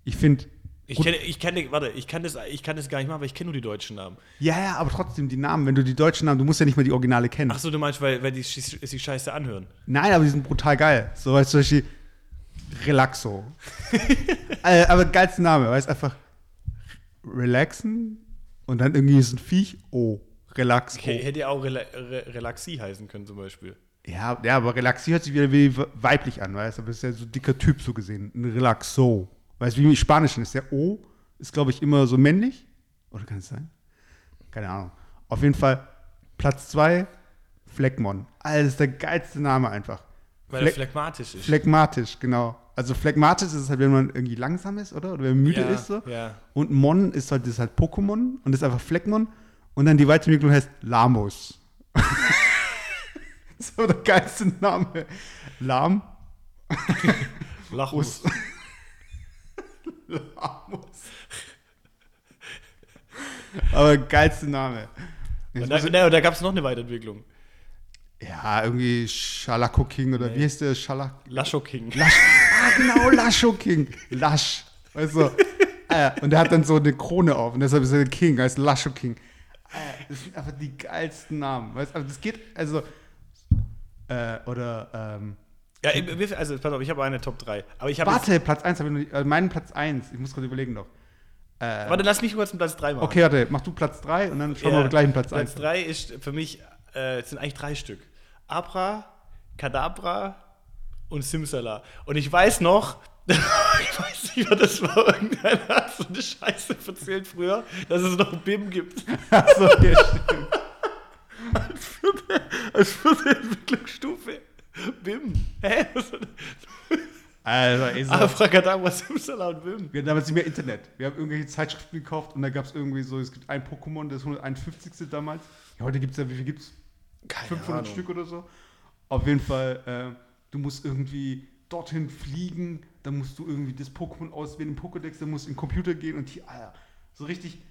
Ich finde, Ich kenne, ich kenne, warte, ich kann das, ich kann das gar nicht machen, weil ich kenne nur die deutschen Namen. ja, ja, aber trotzdem die Namen, wenn du die deutschen Namen, du musst ja nicht mal die Originale kennen. Ach so, du meinst, weil, weil die sich Scheiße anhören. Nein, aber die sind brutal geil. So, weißt du, zum Beispiel Relaxo. äh, aber geilster Name, weißt du, einfach relaxen und dann irgendwie ist ein Viech, oh, Relaxo. Okay, hätte ja auch Rela Re Relaxie heißen können zum Beispiel. Ja, ja, aber Relaxi hört sich wieder wie weiblich an, weißt du, aber ist ja so ein dicker Typ so gesehen. Ein Relaxo. Weißt du, wie im Spanischen ist der O, ist glaube ich immer so männlich. Oder kann es sein? Keine Ahnung. Auf jeden Fall Platz 2, Fleckmon. Ist der geilste Name einfach. Weil Fleck- er phlegmatisch ist. Phlegmatisch, genau. Also phlegmatisch ist es halt, wenn man irgendwie langsam ist, oder? Oder wenn man müde ja, ist so. Ja. Und Mon ist halt, das ist halt Pokémon und das ist einfach Fleckmon. Und dann die Weiterentwicklung heißt Lamos. so der geilste Name. Lahm. Lachmus. Lamos. Aber geilste Name. Jetzt Und da, ich- ne, und da gab es noch eine Weiterentwicklung. ja, irgendwie Schalako King oder wie heißt der Schalak? Lascho King. Lasch. Ah, genau, Lascho King. Lasch. Weißt du? äh, und der hat dann so eine Krone auf und deshalb ist er der King, heißt Lascho King. Äh, das sind einfach die geilsten Namen. Weißt du, aber das geht, also. Äh, oder, ähm. Ja, also pass auf, ich habe eine Top 3. Aber ich Warte, Platz 1 habe ich noch nicht. Meinen Platz 1. Ich muss gerade überlegen noch. Äh, Warte, lass mich kurz einen Platz 3 machen. okay, warte, mach du Platz 3 und dann schauen wir gleich einen Platz 1. Platz 3 ist für mich, äh, es sind eigentlich drei Stück. Abra, Kadabra und Simsala. Und ich weiß noch, ich weiß nicht, was das war, irgendeiner hat so eine Scheiße erzählt früher, dass es noch BIM gibt. Achso, ja, stimmt. Als vierte Entwicklungsstufe. BIM. Hä? Also, so. Abracadabra, Simsala und BIM. Wir hatten damals nicht mehr Internet. Wir haben irgendwelche Zeitschriften gekauft und da gab es irgendwie so, es gibt ein Pokémon, das 151. damals. Ja, heute gibt es ja, wie viel gibt es? 500 Stück oder so. Auf jeden Fall, äh, du musst irgendwie dorthin fliegen, dann musst du irgendwie das Pokémon auswählen im Pokédex, dann musst du in den Computer gehen und hier, Alter, so richtig.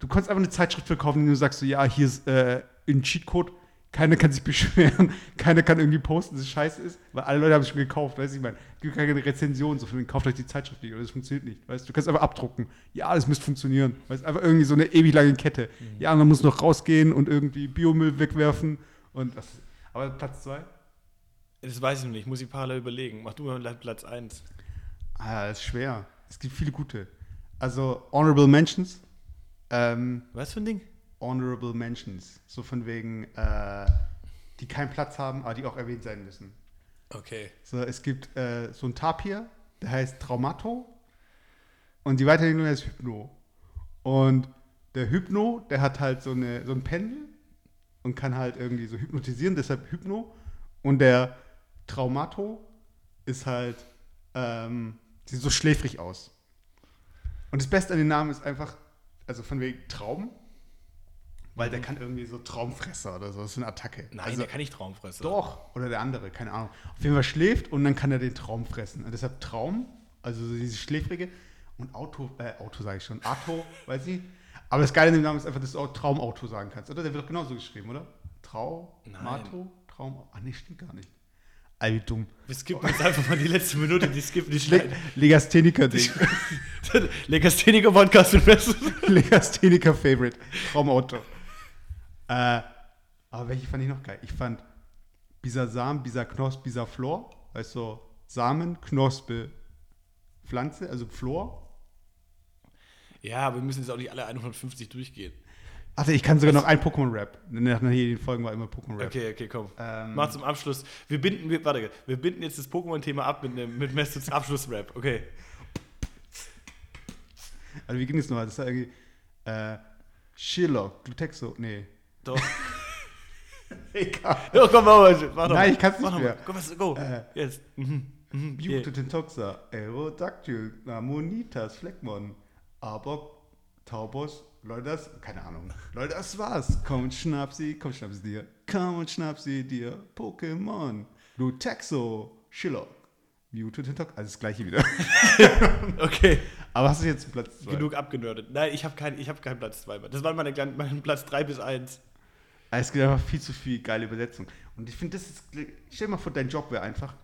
Du konntest einfach eine Zeitschrift verkaufen, die du sagst so, ja, hier ist äh, ein Cheatcode, keiner kann sich beschweren, keiner kann irgendwie posten, dass es scheiße ist, weil alle Leute haben es schon gekauft, weißt du, ich meine, es gibt keine Rezension, so von kauft euch die Zeitschrift nicht, oder das funktioniert nicht, weißt du, du kannst einfach abdrucken, ja, das müsste funktionieren, weißt du, einfach irgendwie so eine ewig lange Kette, ja, und dann muss noch rausgehen und irgendwie Biomüll wegwerfen und das, aber Platz zwei? Das weiß ich noch nicht, muss ich parallel überlegen. Mach du mal Platz 1. Ah, das ist schwer, es gibt viele gute, also Honorable Mentions, ähm, Was für ein Ding? Honorable Mentions, so von wegen, äh, die keinen Platz haben, aber die auch erwähnt sein müssen. Okay. So, es gibt äh, so ein Tapir, der heißt Traumato und die Weiterentwicklung heißt Hypno. Und der Hypno, der hat halt so, eine, so ein Pendel und kann halt irgendwie so hypnotisieren, deshalb Hypno. Und der Traumato ist halt, ähm, sieht so schläfrig aus. Und das Beste an den Namen ist einfach, also von wegen Traum, Weil der kann irgendwie so Traumfresser oder so. Das ist eine Attacke. Nein, also, der kann nicht Traumfresser. Doch. Oder der andere, keine Ahnung. Auf jeden Fall schläft und dann kann er den Traum fressen. Und deshalb Traum, also so dieses Schläfrige. Und Auto, äh, Auto sage ich schon. Auto, weiß ich. Aber das Geile an dem Namen ist einfach, dass du auch Traumauto sagen kannst. Oder? Der wird doch genauso geschrieben, oder? Trau, Nein. Mato, Traum. Ah, nee, stimmt gar nicht. All wie dumm. Wir skippen jetzt einfach mal die letzte Minute, die skippen die Le. Legastheniker-Ding. Legastheniker Podcast mit. Legastheniker-Favorite. Traumauto. Äh, aber welche fand ich noch geil? Ich fand Bisa Samen, Bisa Knospe, Bisa Flor. Weißt du, Samen, Knospe, Pflanze, also Flor. Ja, aber wir müssen jetzt auch nicht alle 150 durchgehen. Ach, ich kann sogar noch ein Pokémon-Rap. Nach jedem Folgen war immer Pokémon-Rap. Okay, okay, komm. Ähm, Mach zum Abschluss. Wir binden, wir, warte, wir binden jetzt das Pokémon-Thema ab mit, einem- mit Messis Abschlussrap. Okay. Also wie ging es nochmal? Das war irgendwie äh, Shillock, Glutexo, nee. Doch. Egal. Ja, komm, mach mal. Mach Nein, ich kann's nicht Mach mehr. Komm, was, go. Äh. Jetzt. Mhm. Mhm. Yeah. Butetotoxa, Aerodactyl, Ammonitas, Fleckmon, Arbok, Taubos, Leute, keine Ahnung. Leute, das war's. Komm und schnapp sie, komm, schnapp sie dir. Komm und schnapp sie dir. Pokémon, Lutexo, Shillock, Mewtwo-Tintok, also das gleiche wieder. Okay. Aber hast du jetzt Platz zwei? Genug abgenördet. Nein, ich habe keinen hab keinen Platz 2 mehr. Das waren meine kleinen, mein Platz 3 bis 1. Es gibt einfach viel zu viel geile Übersetzung. Und ich finde, das ist, stell dir mal vor, dein Job wäre einfach,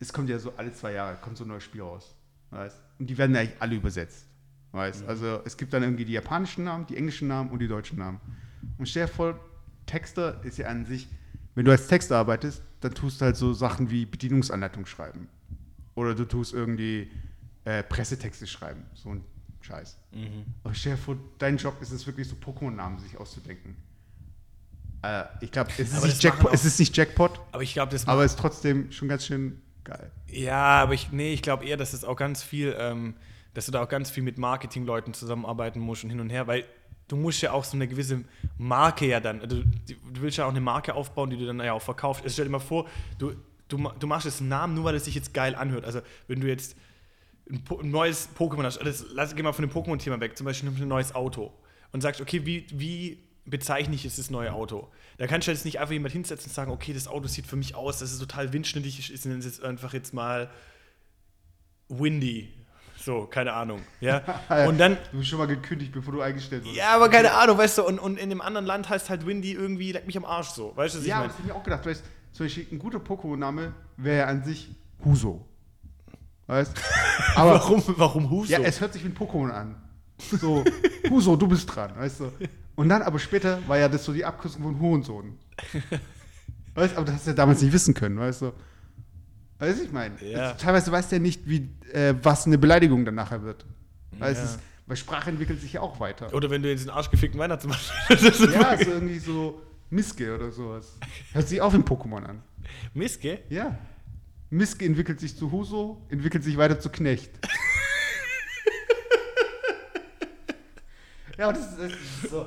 es kommt ja so alle zwei Jahre, kommt so ein neues Spiel raus. Weißt? Und die werden ja eigentlich alle übersetzt. Weißt? Also es gibt dann irgendwie die japanischen Namen, die englischen Namen und die deutschen Namen. Und stell dir vor, Texter ist ja an sich, wenn du als Texter arbeitest, dann tust du halt so Sachen wie Bedienungsanleitung schreiben. Oder du tust irgendwie äh, Pressetexte schreiben. So ein Scheiß. Aber stell dir vor, dein Job ist es wirklich so Pokémon-Namen sich auszudenken. Äh, ich glaube, es, es ist nicht Jackpot, Aber ich glaube, das aber es ist trotzdem schon ganz schön geil. Ja, aber ich, nee, ich glaube eher, dass es auch ganz viel, ähm, dass du da auch ganz viel mit Marketingleuten zusammenarbeiten musst und hin und her, weil du musst ja auch so eine gewisse Marke ja dann, also du willst ja auch eine Marke aufbauen, die du dann ja auch verkaufst. Also stell dir mal vor, du, du, du machst jetzt einen Namen, nur weil es sich jetzt geil anhört. Also wenn du jetzt ein, ein neues Pokémon hast, das, lass, geh mal von dem Pokémon-Thema weg, zum Beispiel ein neues Auto und sagst, okay, wie, wie bezeichne ich jetzt das neue Auto? Da kannst du jetzt nicht einfach jemand hinsetzen und sagen, okay, das Auto sieht für mich aus, das ist total windschnittig, ich nenne es jetzt einfach jetzt mal Windy. So, keine Ahnung. Ja. Und dann, Du bist schon mal gekündigt, bevor du eingestellt wurdest. ja, aber keine Ahnung, weißt du, und, und in dem anderen Land heißt halt Windy irgendwie, leck mich am Arsch so. Weißt du, was ich Ja, aber meine? das habe ich mir auch gedacht. Weißt, zum Beispiel ein guter Pokémon-Name wäre ja an sich Huso. Weißt Aber Warum, warum Huso? ja, es hört sich wie ein Pokémon an. So, Huso, du bist dran, weißt du. Und dann aber später war ja das so die Abkürzung von Hurensohn. Weißt aber das hast du ja damals nicht wissen können, weißt du. Weißt du, ich meine? Ja. Teilweise weißt du ja nicht, wie, äh, was eine Beleidigung dann nachher wird. Weißt Ja. du, weil Sprache entwickelt sich ja auch weiter. Oder wenn du jetzt den arschgefickten Weihnachtsmann das ist Ja, so irgendwie so Miske oder sowas. Hört sich auch ein Pokémon an. Miske? Ja. Miske entwickelt sich zu Huso, entwickelt sich weiter zu Knecht. ja, aber das ist, das ist so.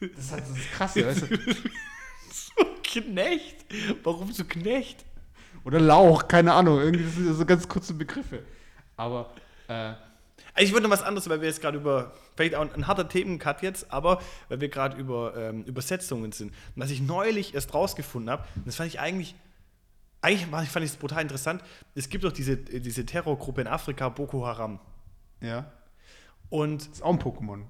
Das ist halt so das Krasse, weißt du? So Knecht? Warum so Knecht? Oder Lauch, keine Ahnung. Irgendwie das sind ja so ganz kurze Begriffe. Aber, äh, Ich würde noch was anderes, weil wir jetzt gerade über, vielleicht auch ein, ein harter Themencut jetzt, aber weil wir gerade über ähm, Übersetzungen sind. Und was ich neulich erst rausgefunden habe, das fand ich eigentlich, eigentlich fand ich es brutal interessant, es gibt doch diese, diese Terrorgruppe in Afrika, Boko Haram. ja. Und Ist auch ein Pokémon.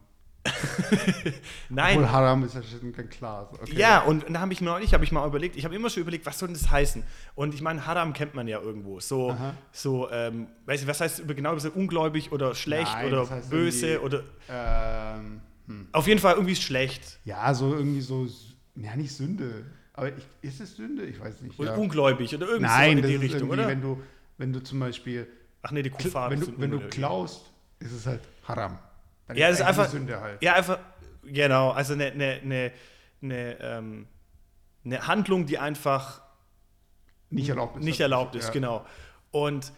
nein, Obwohl Haram ist ja schon ganz klar. So, okay. Ja, und da habe ich mir neulich habe ich mal überlegt, ich habe immer schon überlegt, was soll denn das heißen? Und ich meine, Haram kennt man ja irgendwo. So, Aha. so ähm, weiß ich, was heißt genau so ungläubig oder schlecht Nein, oder das heißt böse oder Ähm, hm. auf jeden Fall irgendwie schlecht. Ja, so irgendwie so, ja, nicht Sünde. Aber ich, ist es Sünde? Ich weiß nicht. Oder Ja. ungläubig oder irgendwie Nein, so in die Richtung, oder? wenn du, wenn du zum Beispiel Ach nee, die Kuffar. wenn du, wenn du klaust, ist es halt Haram. Dann Ja, das ist eigentlich einfach. Sünde halt. Ja, einfach, genau, also eine, eine, eine, eine, ähm, eine Handlung, die einfach Nicht erlaubt ist. nicht erlaubt ist, Ja. genau. Und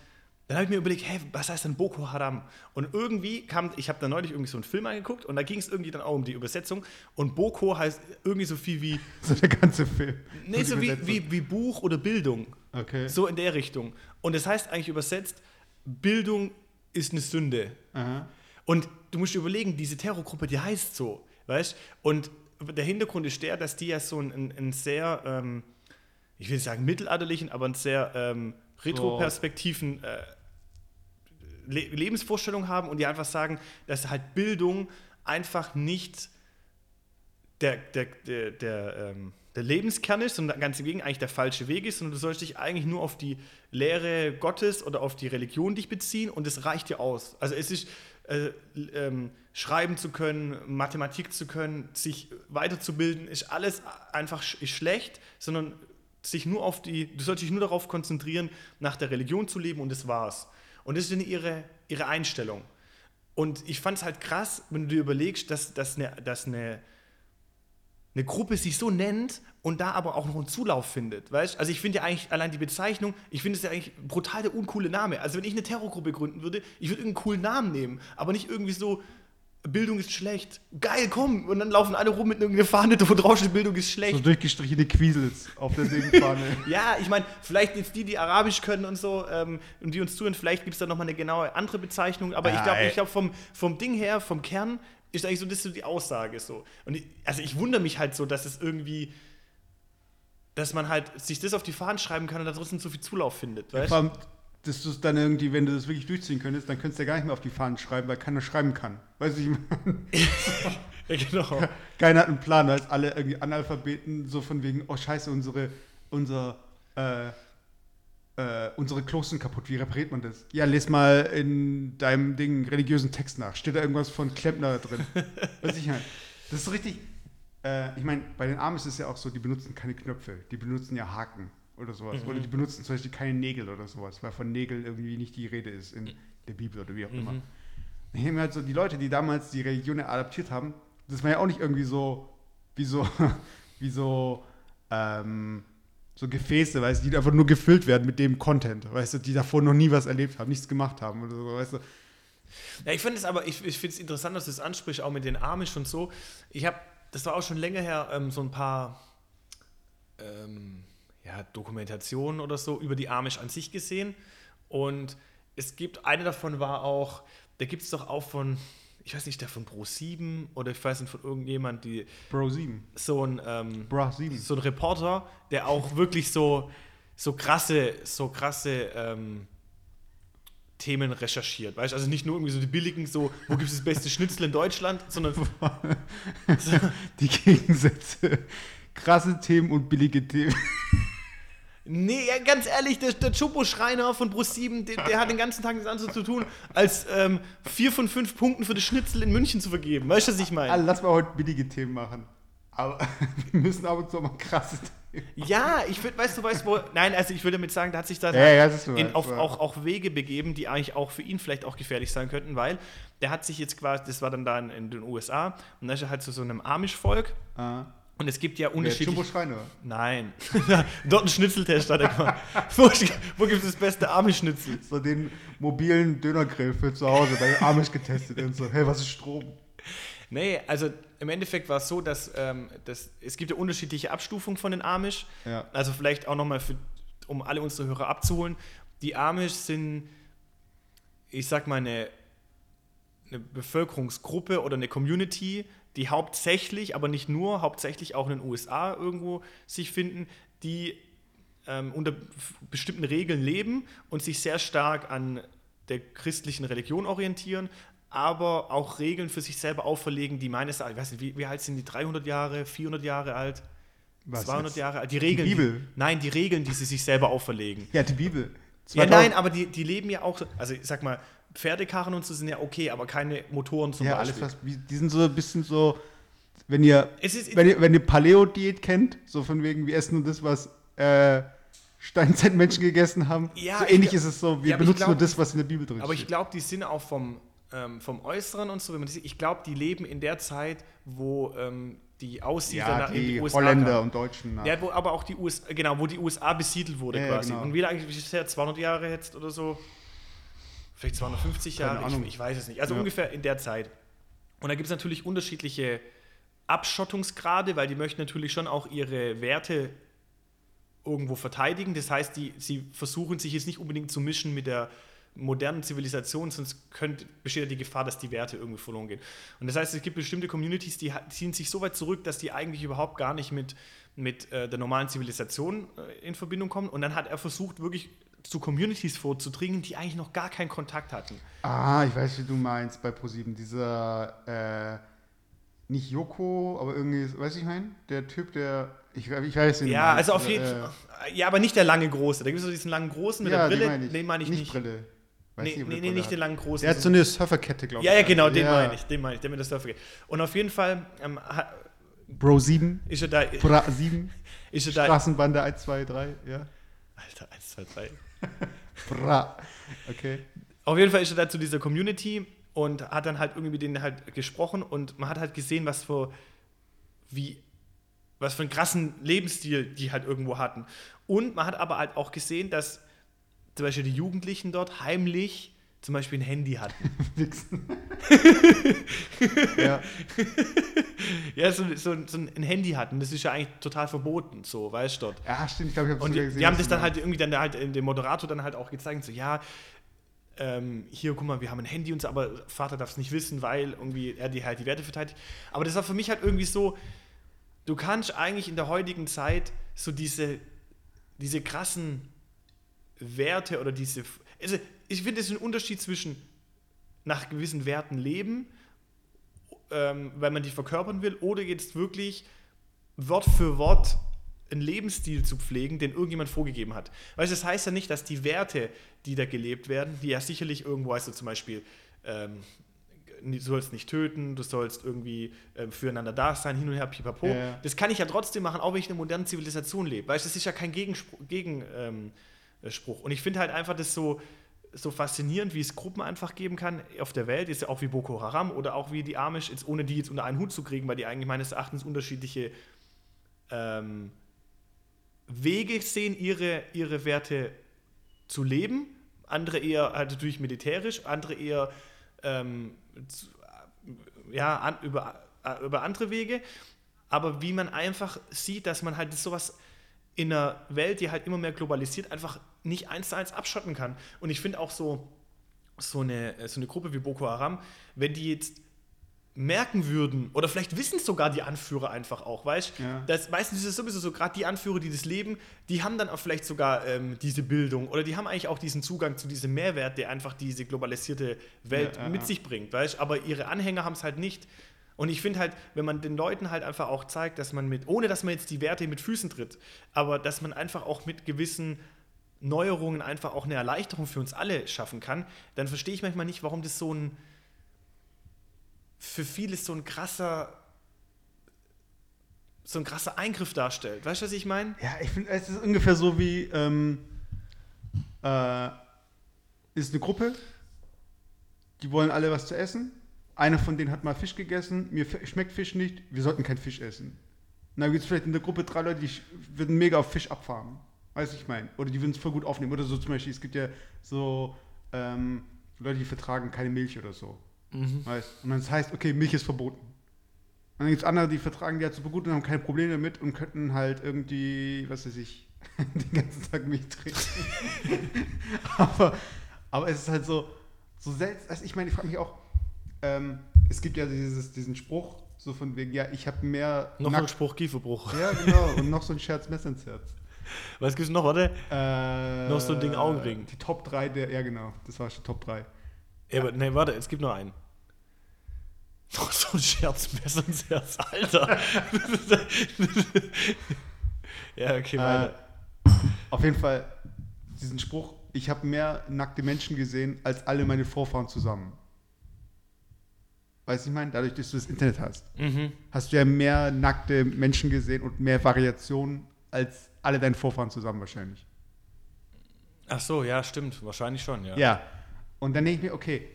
dann habe ich mir überlegt, hä, was heißt denn Boko Haram? Und irgendwie kam, ich habe da neulich irgendwie so einen Film angeguckt und da ging es irgendwie dann auch um die Übersetzung. Und Boko heißt irgendwie so viel wie, So der ganze Film. nee, so wie, wie, wie Buch oder Bildung. Okay. So in der Richtung. Und das heißt eigentlich übersetzt, Bildung ist eine Sünde. Aha. Und du musst dir überlegen, diese Terrorgruppe, die heißt so, weißt? Und der Hintergrund ist der, dass die ja so einen, einen sehr, ähm, ich will nicht sagen mittelalterlichen, aber einen sehr ähm, retroperspektiven äh, Le Lebensvorstellung haben und die einfach sagen, dass halt Bildung einfach nicht der, der, der, der, ähm, der Lebenskern ist, sondern ganz im Gegenteil eigentlich der falsche Weg ist, sondern du sollst dich eigentlich nur auf die Lehre Gottes oder auf die Religion dich beziehen und es reicht dir aus. Also es ist äh, ähm, schreiben zu können, Mathematik zu können, sich weiterzubilden, ist alles einfach sch schlecht, sondern sich nur auf die, du sollst dich nur darauf konzentrieren, nach der Religion zu leben und das war's. Und das ist ihre, ihre Einstellung. Und ich fand es halt krass, wenn du dir überlegst, dass, dass, eine, dass eine, eine Gruppe sich so nennt und da aber auch noch einen Zulauf findet. Weißt? Also ich finde ja eigentlich allein die Bezeichnung, ich finde es ja eigentlich brutal der uncoole Name. Also wenn ich eine Terrorgruppe gründen würde, ich würde irgendeinen coolen Namen nehmen, aber nicht irgendwie so, Bildung ist schlecht. Geil, komm! Und dann laufen alle rum mit irgendeiner Fahne, wo drauf steht, Bildung ist schlecht. So durchgestrichene Quiesels auf der Segenfahne. Ja, ich meine, vielleicht jetzt die, die Arabisch können und so, ähm, und die uns zuhören, vielleicht gibt es da nochmal eine genaue andere Bezeichnung, aber ich glaube, Nein. ich glaub, vom, vom Ding her, vom Kern, ist eigentlich so, das ist so die Aussage so. Und ich, also ich wundere mich halt so, dass es irgendwie, dass man halt sich das auf die Fahnen schreiben kann und da trotzdem so viel Zulauf findet, weißt Vor allem, dass du es dann irgendwie, wenn du das wirklich durchziehen könntest, dann könntest du ja gar nicht mehr auf die Fahnen schreiben, weil keiner schreiben kann. Weißt du, ich Ja, genau. keiner hat einen Plan, als alle irgendwie Analphabeten so von wegen, oh scheiße, unsere, unser, äh, äh, unsere Klos sind kaputt, wie repariert man das? Ja, les mal in deinem Ding religiösen Text nach. Steht da irgendwas von Klempner drin? Weiß ich halt. Das ist richtig. Äh, ich meine, bei den Armen ist es ja auch so, die benutzen keine Knöpfe, die benutzen ja Haken oder sowas. Oder die benutzen zum Beispiel keine Nägel oder sowas, weil von Nägeln irgendwie nicht die Rede ist in der Bibel oder wie auch immer. Ich mir halt so, die Leute, die damals die Religion adaptiert haben, das war ja auch nicht irgendwie so, wie so, wie so, ähm, so Gefäße, weißt du, die einfach nur gefüllt werden mit dem Content, weißt du, die davor noch nie was erlebt haben, nichts gemacht haben oder so, weißt du. Ja, ich finde es aber, ich, ich finde es interessant, dass du es ansprichst, auch mit den Amish und so. Ich habe, das war auch schon länger her, ähm, so ein paar ähm, ja, Dokumentationen oder so über die Amish an sich gesehen. Und es gibt, eine davon war auch, da gibt es doch auch von, ich weiß nicht, der von Pro 7 oder ich weiß nicht, von irgendjemand, die Bro 7. so ein, ähm, Bra 7. so ein Reporter, der auch wirklich so, so krasse, so krasse ähm, Themen recherchiert. Weißt du, also nicht nur irgendwie so die billigen, so, wo gibt es das beste Schnitzel in Deutschland, sondern Die Gegensätze. Krasse Themen und billige Themen. Nee, ja, ganz ehrlich, der, der Chopo-Schreiner von Pro7, der, der hat den ganzen Tag nichts anderes zu tun, als ähm, vier von fünf Punkten für das Schnitzel in München zu vergeben. Weißt du, was ich meine? Also, lass mal heute billige Themen machen. Aber wir müssen ab und zu mal krasse Themen. Ja, ich würde, weißt du, weißt wo, nein, also ich würde damit sagen, da hat sich da Ja, ja, in, auf, auch, auch Wege begeben, die eigentlich auch für ihn vielleicht auch gefährlich sein könnten, weil der hat sich jetzt quasi, das war dann da in, in den USA, und da ist er halt zu so einem Amish-Volk Ah, und es gibt ja unterschiedliche... Jumbo Schreiner. Nein, dort ein Schnitzeltest hat er gemacht. wo wo gibt es das beste Amish-Schnitzel? So den mobilen Dönergrill für zu Hause bei Amish getestet und so, hey, was ist Strom? Nee, also im Endeffekt war es so, dass, ähm, dass es gibt ja unterschiedliche Abstufungen von den Amish. Ja. Also vielleicht auch nochmal, um alle unsere Hörer abzuholen. Die Amish sind, ich sag mal, eine, eine Bevölkerungsgruppe oder eine Community, die hauptsächlich, aber nicht nur, hauptsächlich auch in den USA irgendwo sich finden, die ähm, unter bestimmten Regeln leben und sich sehr stark an der christlichen Religion orientieren, aber auch Regeln für sich selber auferlegen, die meines Erachtens, ich weiß nicht, wie, wie alt sind die, 300 Jahre, 400 Jahre alt, Was 200 jetzt? Jahre alt, die Regeln, Bibel? nein, die Regeln, die sie sich selber auferlegen. Ja, die Bibel. Ja, 2000 nein, aber die, die leben ja auch, so- also ich sag mal, Pferdekarren und so sind ja okay, aber keine Motoren zum Ja, alles Beispiel. was, wie- die sind so ein bisschen so, wenn ihr, Es ist- wenn ihr, wenn ihr Paleo-Diät kennt, so von wegen, wir essen nur das, was äh, Steinzeitmenschen gegessen haben. Ja, so ich ähnlich glaub- ist es so, wir Ja, aber ich benutzen glaub, nur das, was in der Bibel drin Aber ich steht. glaube, die sind auch vom, ähm, vom Äußeren und so, wenn man das sieht, ich glaube, die leben in der Zeit, wo ähm, die Aussiedler ja, nach- in die, USA Holländer kamen. und Deutschen. Ja, wo aber auch die USA, genau, wo die USA besiedelt wurde Ja, ja, quasi. genau. Und wie lange, wie ist das, 200 Jahre jetzt oder so? Vielleicht 250 keine Jahre, ich, ich weiß es nicht. Also Ja. ungefähr in der Zeit. Und da gibt es natürlich unterschiedliche Abschottungsgrade, weil die möchten natürlich schon auch ihre Werte irgendwo verteidigen. Das heißt, die, sie versuchen sich jetzt nicht unbedingt zu mischen mit der, modernen Zivilisation, sonst könnte, besteht ja die Gefahr, dass die Werte irgendwie verloren gehen. Und das heißt, es gibt bestimmte Communities, die ziehen sich so weit zurück, dass die eigentlich überhaupt gar nicht mit, mit äh, der normalen Zivilisation äh, in Verbindung kommen. Und dann hat er versucht, wirklich zu Communities vorzudringen, die eigentlich noch gar keinen Kontakt hatten. Ah, ich weiß, wie du meinst bei ProSieben. Dieser, äh, nicht Joko, aber irgendwie, weißt du, ich meine? Der Typ, der, ich, ich weiß nicht. Ja, also auf jeden Fall. Ja, aber nicht der lange Große. Da gibt es so diesen langen Großen mit ja, der Brille. Den meine ich. Den meine ich nicht. Brille. Weiß Nee, nicht, nee, nee, nicht den langen Großen. Der hat so eine Surferkette, glaube ich. ja, ja, genau, den Ja. meine ich. Den meine ich, der mit der Surfer geht. Und auf jeden Fall ähm, Bro 7, ist er da. Bra 7, Ist er da Straßenbande 1, 2, 3, ja. Alter, 1, 2, 3. Bra. Okay. Auf jeden Fall ist er da zu dieser Community und hat dann halt irgendwie mit denen halt gesprochen und man hat halt gesehen, was für wie was für einen krassen Lebensstil die halt irgendwo hatten. Und man hat aber halt auch gesehen, dass zum Beispiel die Jugendlichen dort heimlich zum Beispiel ein Handy hatten. Ja. ja, so, so, so ein Handy hatten. Das ist ja eigentlich total verboten, so, weißt du dort. ja, stimmt, ich glaube, ich habe die, gesehen. die haben das dann halt irgendwie dann halt in dem Moderator dann halt auch gezeigt, so ja, ähm, hier, guck mal, wir haben ein Handy und so, aber Vater darf es nicht wissen, weil irgendwie er die halt die Werte verteidigt. Aber das war für mich halt irgendwie so, du kannst eigentlich in der heutigen Zeit so diese, diese krassen Werte oder diese, also ich finde, es ist ein Unterschied zwischen nach gewissen Werten leben, ähm, weil man die verkörpern will, oder jetzt wirklich Wort für Wort einen Lebensstil zu pflegen, den irgendjemand vorgegeben hat. Weißt du, das heißt ja nicht, dass die Werte, die da gelebt werden, die ja sicherlich irgendwo, also zum Beispiel, ähm, du sollst nicht töten, du sollst irgendwie ähm, füreinander da sein, hin und her, pipapo. Ja. Das kann ich ja trotzdem machen, auch wenn ich in einer modernen Zivilisation lebe. Weißt du, das ist ja kein Gegenspruch. Gegen, ähm, äh. Und ich finde halt einfach das so, so faszinierend, wie es Gruppen einfach geben kann auf der Welt, ist ja auch wie Boko Haram oder auch wie die Amish, jetzt ohne die jetzt unter einen Hut zu kriegen, weil die eigentlich meines Erachtens unterschiedliche ähm, Wege sehen, ihre, ihre Werte zu leben. Andere eher halt natürlich militärisch, andere eher ähm, zu, ja, an, über, äh, über andere Wege. Aber wie man einfach sieht, dass man halt sowas in einer Welt, die halt immer mehr globalisiert, einfach nicht eins zu eins abschotten kann. Und ich finde auch so, so, eine, so eine Gruppe wie Boko Haram, wenn die jetzt merken würden, oder vielleicht wissen es sogar die Anführer einfach auch, weißt Ja. das Meistens ist es sowieso so, gerade die Anführer, die das leben, die haben dann auch vielleicht sogar ähm, diese Bildung oder die haben eigentlich auch diesen Zugang zu diesem Mehrwert, der einfach diese globalisierte Welt ja, mit ja. sich bringt, weißt aber ihre Anhänger haben es halt nicht. Und ich finde halt, wenn man den Leuten halt einfach auch zeigt, dass man mit, ohne dass man jetzt die Werte mit Füßen tritt, aber dass man einfach auch mit gewissen Neuerungen einfach auch eine Erleichterung für uns alle schaffen kann, dann verstehe ich manchmal nicht, warum das so ein für viele so ein krasser so ein krasser Eingriff darstellt. Weißt du, was ich meine? Ja, ich finde, es ist ungefähr so wie, ähm, äh, ist eine Gruppe, die wollen alle was zu essen. Einer von denen hat mal Fisch gegessen, mir schmeckt Fisch nicht, wir sollten keinen Fisch essen. Und dann gibt es vielleicht in der Gruppe drei Leute, die würden mega auf Fisch abfahren. Weißt du, ich meine? Oder die würden es voll gut aufnehmen. Oder so zum Beispiel, es gibt ja so ähm, Leute, die vertragen keine Milch oder so. Weißt Und dann heißt, okay, Milch ist verboten. Und dann gibt es andere, die vertragen die halt super gut und haben keine Probleme damit und könnten halt irgendwie, was weiß ich, den ganzen Tag Milch trinken. aber, aber es ist halt so, so seltsam. Also ich meine, ich frage mich auch, ähm, es gibt ja dieses, diesen Spruch, so von wegen, ja, ich habe mehr. Noch ein Spruch Kieferbruch. Ja, genau. Und noch so ein Scherz Messer ins Herz. Was gibt's noch, warte? Äh, Noch so ein Ding Augenring. Die Top 3 der, ja genau, das war schon Top 3. Ja, aber, nee, warte, es gibt noch einen. Noch so ein Scherzmesser ins Herz, Alter. ja, okay, Äh, weiter. auf jeden Fall diesen Spruch, ich habe mehr nackte Menschen gesehen als alle meine Vorfahren zusammen. Weißt du, ich meine, dadurch, dass du das Internet hast, Mhm. hast du ja mehr nackte Menschen gesehen und mehr Variationen als alle deine Vorfahren zusammen wahrscheinlich. Ach so, ja, stimmt. Wahrscheinlich schon, ja. Ja. Und dann denke ich mir, okay,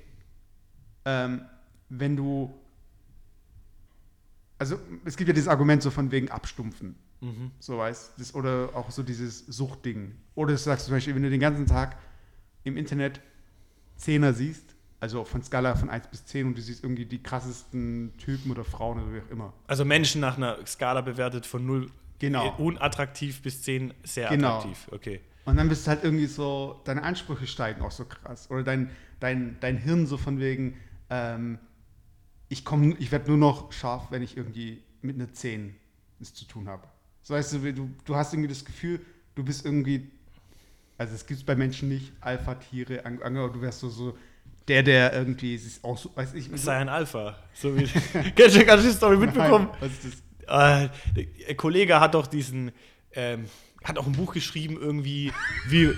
ähm, wenn du. Also, es gibt ja dieses Argument so von wegen Abstumpfen. Mhm. So weißt das, Oder auch so dieses Suchtding. Oder du sagst zum Beispiel, wenn du den ganzen Tag im Internet Zehner siehst, also von Skala von 1 bis 10 und du siehst irgendwie die krassesten Typen oder Frauen oder wie auch immer. Also Menschen nach einer Skala bewertet von 0 Genau. unattraktiv bis 10 sehr Genau. attraktiv. Okay. Und dann bist du halt irgendwie so, deine Ansprüche steigen auch so krass. Oder dein, dein, dein Hirn so von wegen, ähm, ich komme, ich werde nur noch scharf, wenn ich irgendwie mit einer 10 es zu tun habe. So weißt du, du, du hast irgendwie das Gefühl, du bist irgendwie, also es gibt es bei Menschen nicht, Alpha-Tiere, du wärst so, so der, der irgendwie sich auch so, weiß ich, Sei ein Alpha. So wie, kennst du die Story mitbekommen? Nein, was ist das? Äh, der Kollege hat doch diesen, ähm, hat auch ein Buch geschrieben, irgendwie, wie,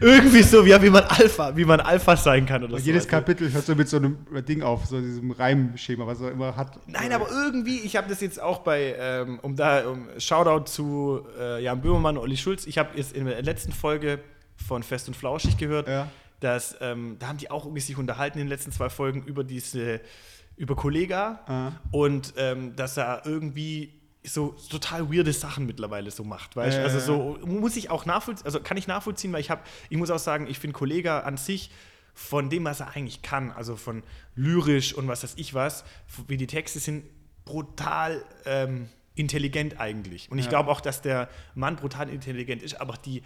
irgendwie so, ja, wie man Alpha, wie man Alpha sein kann oder Und so. jedes Also- Kapitel hört so mit so einem Ding auf, so diesem Reimschema, was er immer hat. Nein, aber irgendwie, ich habe das jetzt auch bei, ähm, um da, um, Shoutout zu äh, Jan Böhmermann und Olli Schulz. Ich habe jetzt in der letzten Folge von Fest und Flauschig gehört, Ja. Dass, ähm, da haben die auch irgendwie sich unterhalten in den letzten zwei Folgen über diese, über Kollega Ah. und ähm, dass er irgendwie so total weirde Sachen mittlerweile so macht, weißt Ja, Also so muss ich auch nachvollziehen, also kann ich nachvollziehen, weil ich habe, ich muss auch sagen, ich finde Kollega an sich von dem, was er eigentlich kann, also von lyrisch und was weiß ich was, wie die Texte sind, brutal ähm, intelligent eigentlich. Und ich Ja. glaube auch, dass der Mann brutal intelligent ist, aber die,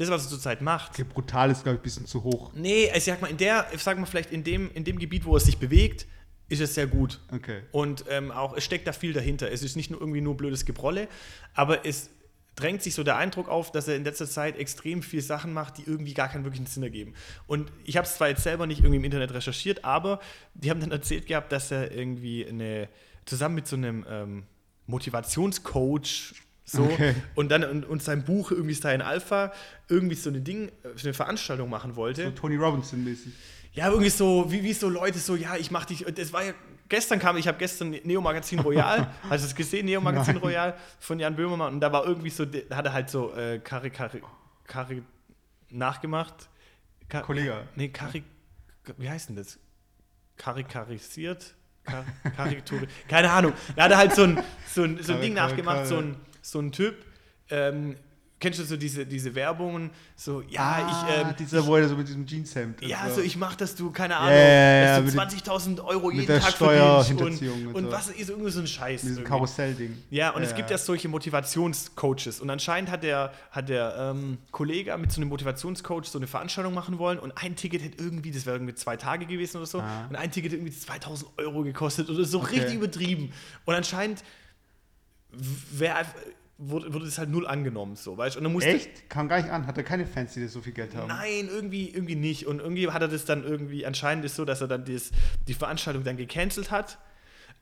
das, was er zurzeit macht, Okay, brutal ist, glaube ich, ein bisschen zu hoch. nee, ich sag mal, in der, ich sag mal, vielleicht in dem, in dem Gebiet, wo er sich bewegt, ist es sehr gut. Okay. Und ähm, auch, es steckt da viel dahinter. Es ist nicht nur irgendwie nur blödes Gebrolle, aber es drängt sich so der Eindruck auf, dass er in letzter Zeit extrem viel Sachen macht, die irgendwie gar keinen wirklichen Sinn ergeben. Und ich habe es zwar jetzt selber nicht irgendwie im Internet recherchiert, aber die haben dann erzählt gehabt, dass er irgendwie eine, zusammen mit so einem ähm, Motivationscoach so Okay. und dann und, und sein Buch irgendwie Stein Alpha irgendwie so eine Ding, so eine Veranstaltung machen wollte. So Tony Robinson-mäßig. Ja, irgendwie so, wie, wie so Leute so, ja, ich mach dich. Das war ja, gestern kam, ich habe gestern Neo Magazin Royal, hast du es gesehen, Neo Magazin Nein. Royal von Jan Böhmermann und da war irgendwie so, da hat er halt so äh, Kari, Kari, Kari nachgemacht. Ka Kollege. Nee, Kari, wie heißt denn das? Karikarisiert? Kar Karikatur, keine Ahnung. Da hat er halt so ein, so ein, so ein Ding nachgemacht, so ein, so ein Typ. Ähm, kennst du so diese, diese Werbungen? So, ja, ich. Ähm, Ah, dieser, wo er so mit diesem Jeanshemd. ja, so ich mach, dass du, keine Ja, Ahnung, ja, ja, dass du 20.000 Euro jeden der Tag verdienst und, und, und was ist irgendwie so ein Scheiß. Mit diesem irgendwie. Karussell-Ding. Ja, und es gibt ja solche Motivationscoaches. Und anscheinend hat der, hat der ähm, Kollege mit so einem Motivationscoach so eine Veranstaltung machen wollen und ein Ticket hätte irgendwie, das wäre irgendwie zwei Tage gewesen oder so, Ah. und ein Ticket hätte irgendwie 2000 Euro gekostet oder so Okay. richtig übertrieben. Und anscheinend wär, wurde, wurde das halt null angenommen, so, weißt? Und dann musste Echt? Kam gar nicht an. Hatte keine Fans, die das so viel Geld haben. Nein, irgendwie, irgendwie nicht. Und irgendwie hat er das dann irgendwie, anscheinend ist so, dass er dann das, die Veranstaltung dann gecancelt hat,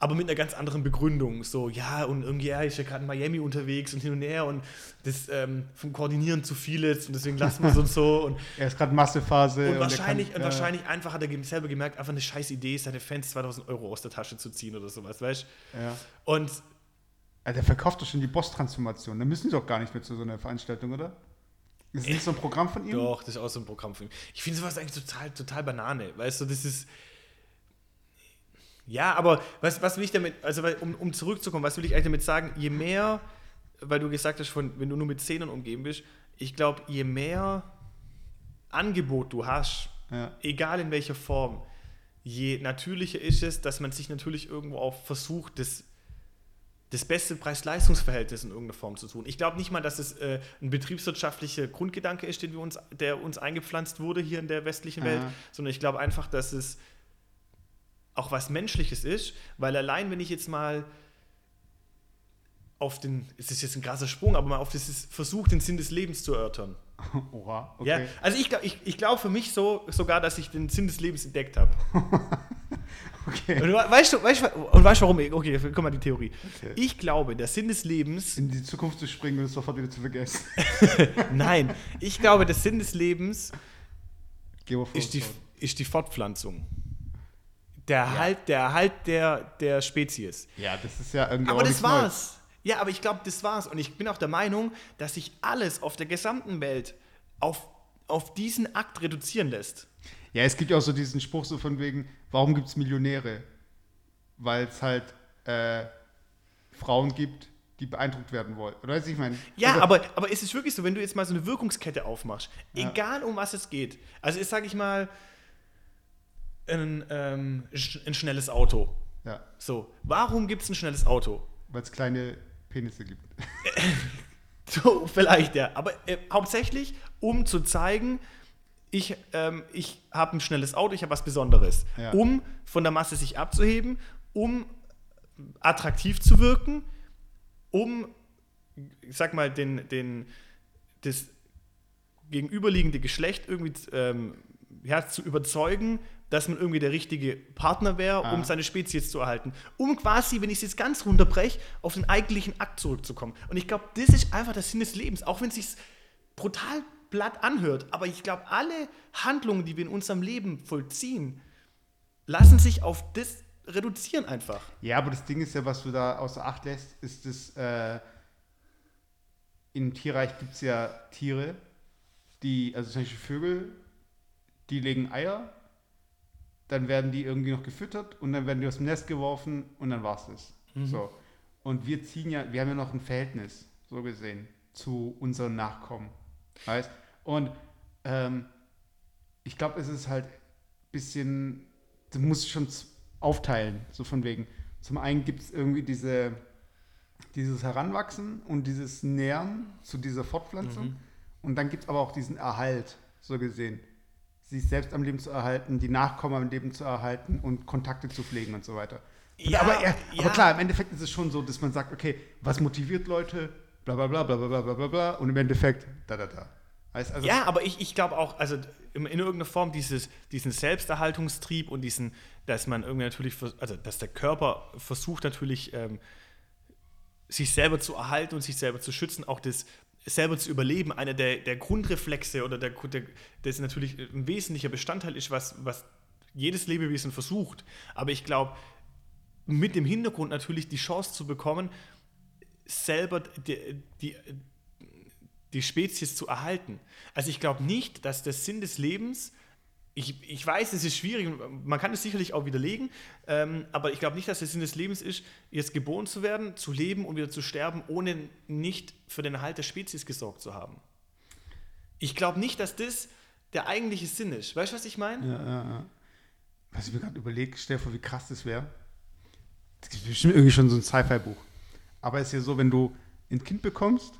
aber mit einer ganz anderen Begründung. So, ja, und irgendwie, er ist ja gerade in Miami unterwegs und hin und her und das ähm, vom Koordinieren zu viel ist und deswegen lassen wir es und so. Und, Er ist gerade Massephase. und, wahrscheinlich, kann- und ja. wahrscheinlich einfach hat er selber gemerkt, einfach eine scheiß Idee, seine Fans 2000 Euro aus der Tasche zu ziehen oder sowas, weißt du? Ja. Und Der verkauft doch schon die Boss-Transformation. Da müssen die doch gar nicht mehr zu so einer Veranstaltung, oder? Ist das nicht so ein Programm von ihm? Doch, das ist auch so ein Programm für ihn. Ich finde sowas eigentlich total, total Banane. Weißt du, das ist. Ja, aber was, was will ich damit, also um, um zurückzukommen, was will ich eigentlich damit sagen? Je mehr, weil du gesagt hast, von, wenn du nur mit Zähnen umgeben bist, ich glaube, je mehr Angebot du hast, Ja. egal in welcher Form, je natürlicher ist es, dass man sich natürlich irgendwo auch versucht, das, das beste Preis-Leistungs-Verhältnis in irgendeiner Form zu tun. Ich glaube nicht mal, dass es äh, ein betriebswirtschaftlicher Grundgedanke ist, den wir uns, der uns eingepflanzt wurde hier in der westlichen Welt, Aha. sondern ich glaube einfach, dass es auch was Menschliches ist, weil allein, wenn ich jetzt mal auf den, es ist jetzt ein krasser Sprung, aber mal auf das Versuch, den Sinn des Lebens zu erörtern. Oha, okay. Ja, also ich glaube ich, ich glaub für mich so sogar, dass ich den Sinn des Lebens entdeckt habe. okay. Und we- weißt du, weißt du, und weißt du warum? Okay, guck mal die Theorie. Okay. Ich glaube, der Sinn des Lebens, In die Zukunft zu springen und es sofort wieder zu vergessen. nein, ich glaube, der Sinn des Lebens ist die, ist die Fortpflanzung. Der Erhalt, der, Erhalt der, der Spezies. Ja, das ist ja irgendwie Aber das nichts Neues. war's. Ja, aber ich glaube, das war's. Und ich bin auch der Meinung, dass sich alles auf der gesamten Welt auf, auf diesen Akt reduzieren lässt. Ja, es gibt ja auch so diesen Spruch so von wegen, warum gibt es Millionäre? Weil es halt äh, Frauen gibt, die beeindruckt werden wollen. Oder weißt du, ich meine? Ja, also, aber, aber es ist wirklich so, wenn du jetzt mal so eine Wirkungskette aufmachst, Ja. egal um was es geht. Also ist, sage ich mal, ein, ähm, ein schnelles Auto. Ja, So, warum gibt es ein schnelles Auto? weil es kleine Penisse gibt. So, vielleicht, ja. Aber äh, hauptsächlich, um zu zeigen, ich, ähm, ich habe ein schnelles Auto, ich habe was Besonderes. Ja. Um von der Masse sich abzuheben, um attraktiv zu wirken, um, ich sag mal, den, den, das gegenüberliegende Geschlecht irgendwie ähm, ja, zu überzeugen, dass man irgendwie der richtige Partner wäre, um Ah. seine Spezies zu erhalten. Um quasi, wenn ich es jetzt ganz runterbreche, auf den eigentlichen Akt zurückzukommen. Und ich glaube, das ist einfach der Sinn des Lebens, auch wenn es sich brutal platt anhört. Aber ich glaube, alle Handlungen, die wir in unserem Leben vollziehen, lassen sich auf das reduzieren einfach. Ja, aber das Ding ist ja, was du da außer Acht lässt, ist das, äh, im Tierreich gibt es ja Tiere, die, also zum Beispiel Vögel, die legen Eier, dann werden die irgendwie noch gefüttert und dann werden die aus dem Nest geworfen und dann war's das. So. Und wir ziehen ja, wir haben ja noch ein Verhältnis, so gesehen, zu unseren Nachkommen. Weißt? Und ähm, ich glaube, es ist halt ein bisschen, du musst schon aufteilen, so von wegen. Zum einen gibt es irgendwie diese, dieses Heranwachsen und dieses Nähern zu dieser Fortpflanzung. Und dann gibt es aber auch diesen Erhalt, so gesehen. Sich selbst am Leben zu erhalten, die Nachkommen am Leben zu erhalten und Kontakte zu pflegen und so weiter. Ja, aber, er, ja. aber klar, im Endeffekt ist es schon so, dass man sagt, okay, was motiviert Leute, bla bla bla bla bla bla bla bla und im Endeffekt da da da. Also, Ja, aber ich, ich glaube auch, also in, in irgendeiner Form dieses, diesen Selbsterhaltungstrieb und diesen, dass man irgendwie natürlich, also dass der Körper versucht natürlich, ähm, sich selber zu erhalten und sich selber zu schützen, auch das selber zu überleben, einer der, der Grundreflexe oder der, der, das natürlich ein wesentlicher Bestandteil ist, was, was jedes Lebewesen versucht. Aber ich glaube, mit dem Hintergrund natürlich die Chance zu bekommen, selber die, die, die Spezies zu erhalten. Also ich glaube nicht, dass der Sinn des Lebens, ich, ich weiß, es ist schwierig man kann es sicherlich auch widerlegen, ähm, aber ich glaube nicht, dass der Sinn des Lebens ist, jetzt geboren zu werden, zu leben und wieder zu sterben, ohne nicht für den Erhalt der Spezies gesorgt zu haben. Ich glaube nicht, dass das der eigentliche Sinn ist. Weißt du, was ich meine? Ja, ja, ja. Was ich mir gerade überlege, stell dir vor, wie krass das wäre. Das ist bestimmt irgendwie schon so ein Sci-Fi-Buch. Aber es ist ja so, wenn du ein Kind bekommst,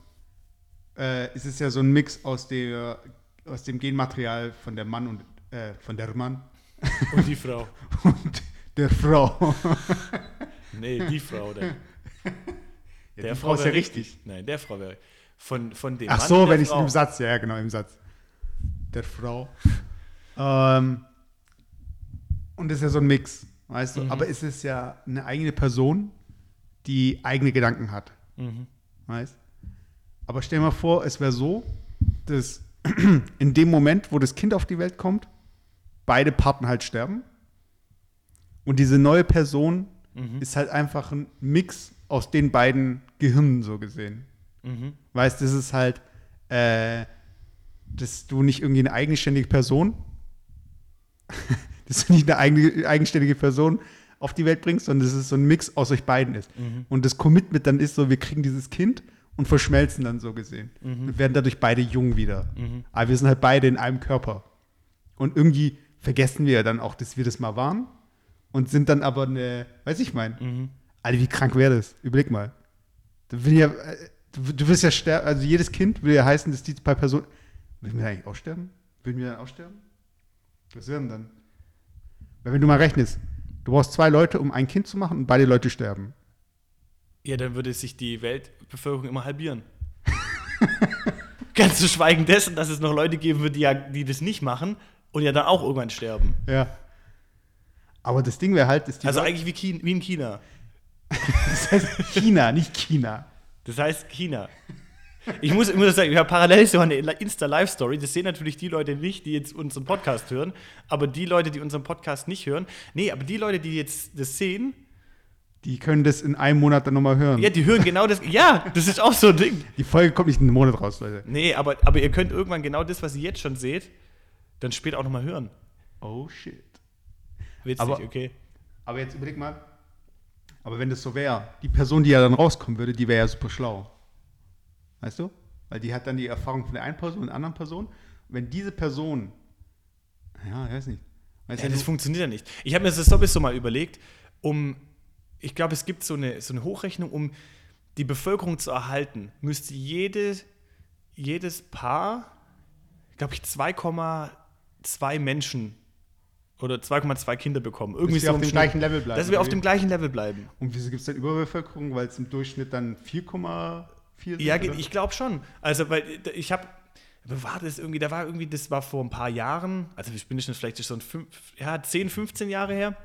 äh, ist es ja so ein Mix aus, der, aus dem Genmaterial von der Mann und äh, von der Mann Und die Frau. und der Frau. Nee, die Frau. Der, Ja, die Frau ist ja wäre richtig. Nein, der Frau wäre. Von, von dem Ach Mann so, der wenn ich Frau. im Satz, ja, genau, im Satz. Der Frau. ähm, und das ist ja so ein Mix, weißt du? Aber es ist ja eine eigene Person, die eigene Gedanken hat, Mhm. weißt Aber stell dir mal vor, es wäre so, dass in dem Moment, wo das Kind auf die Welt kommt, beide Partner halt sterben. Und diese neue Person ist halt einfach ein Mix aus den beiden Gehirnen, so gesehen. Mhm. Weißt, das ist halt, äh, dass du nicht irgendwie eine eigenständige Person, dass du nicht eine eigenständige Person auf die Welt bringst, sondern dass es so ein Mix aus euch beiden ist. Und das Commitment dann ist so, wir kriegen dieses Kind und verschmelzen dann so gesehen. Und werden dadurch beide jung wieder. Aber wir sind halt beide in einem Körper. Und irgendwie vergessen wir ja dann auch, dass wir das mal waren und sind dann aber eine, weiß ich mein, Alter, wie krank wäre das? Überleg mal. Du, will ja, äh, du, wirst ja sterben, also jedes Kind will ja heißen, dass die zwei Personen. Würden wir eigentlich auch sterben? Würden wir dann auch sterben? Was wäre denn dann? Weil wenn du mal rechnest, du brauchst zwei Leute, um ein Kind zu machen und beide Leute sterben. Ja, dann würde sich die Weltbevölkerung immer halbieren. Ganz zu schweigen dessen, dass es noch Leute geben wird, die, ja, die das nicht machen und ja dann auch irgendwann sterben. Ja. Aber das Ding wäre halt, dass die also Leute- eigentlich wie, China, wie in China. das heißt China, nicht China. Das heißt China. Ich muss, ich muss sagen, wir haben parallel so eine Insta-Live-Story. Das sehen natürlich die Leute nicht, die jetzt unseren Podcast hören. Aber die Leute, die unseren Podcast nicht hören, nee, aber die Leute, die jetzt das sehen, Die können das in einem Monat dann nochmal hören. ja, die hören genau das. Ja, das ist auch so ein Ding. Die Folge kommt nicht in einem Monat raus, Leute. Nee, aber, aber ihr könnt irgendwann genau das, was ihr jetzt schon seht, dann später auch nochmal hören. Oh shit. Witzig, Aber- okay. Aber jetzt überleg mal, aber wenn das so wäre, die Person, die ja dann rauskommen würde, die wäre ja super schlau. Weißt du? Weil die hat dann die Erfahrung von der einen Person und der anderen Person. Wenn diese Person, ja, ich weiß nicht. Weißt Ja, das funktioniert ja nicht. Ich habe mir das sowieso mal überlegt, um, ich glaube, es gibt so eine, so eine Hochrechnung, um die Bevölkerung zu erhalten, müsste jede, jedes Paar glaube ich, 2,2 Menschen oder 2,2 Kinder bekommen. Irgendwie wir so auf im dem Schnitt. gleichen Level bleiben, Dass wir auf dem gleichen Level bleiben. Und wieso gibt es dann Überbevölkerung? Weil es im Durchschnitt dann 4,4 sind? Ja, oder? ich glaube schon. Also, weil äh, ich habe, war das irgendwie, da war irgendwie, das war vor ein paar Jahren, also ich bin schon vielleicht schon fünf, ja, 10, 15 Jahre her.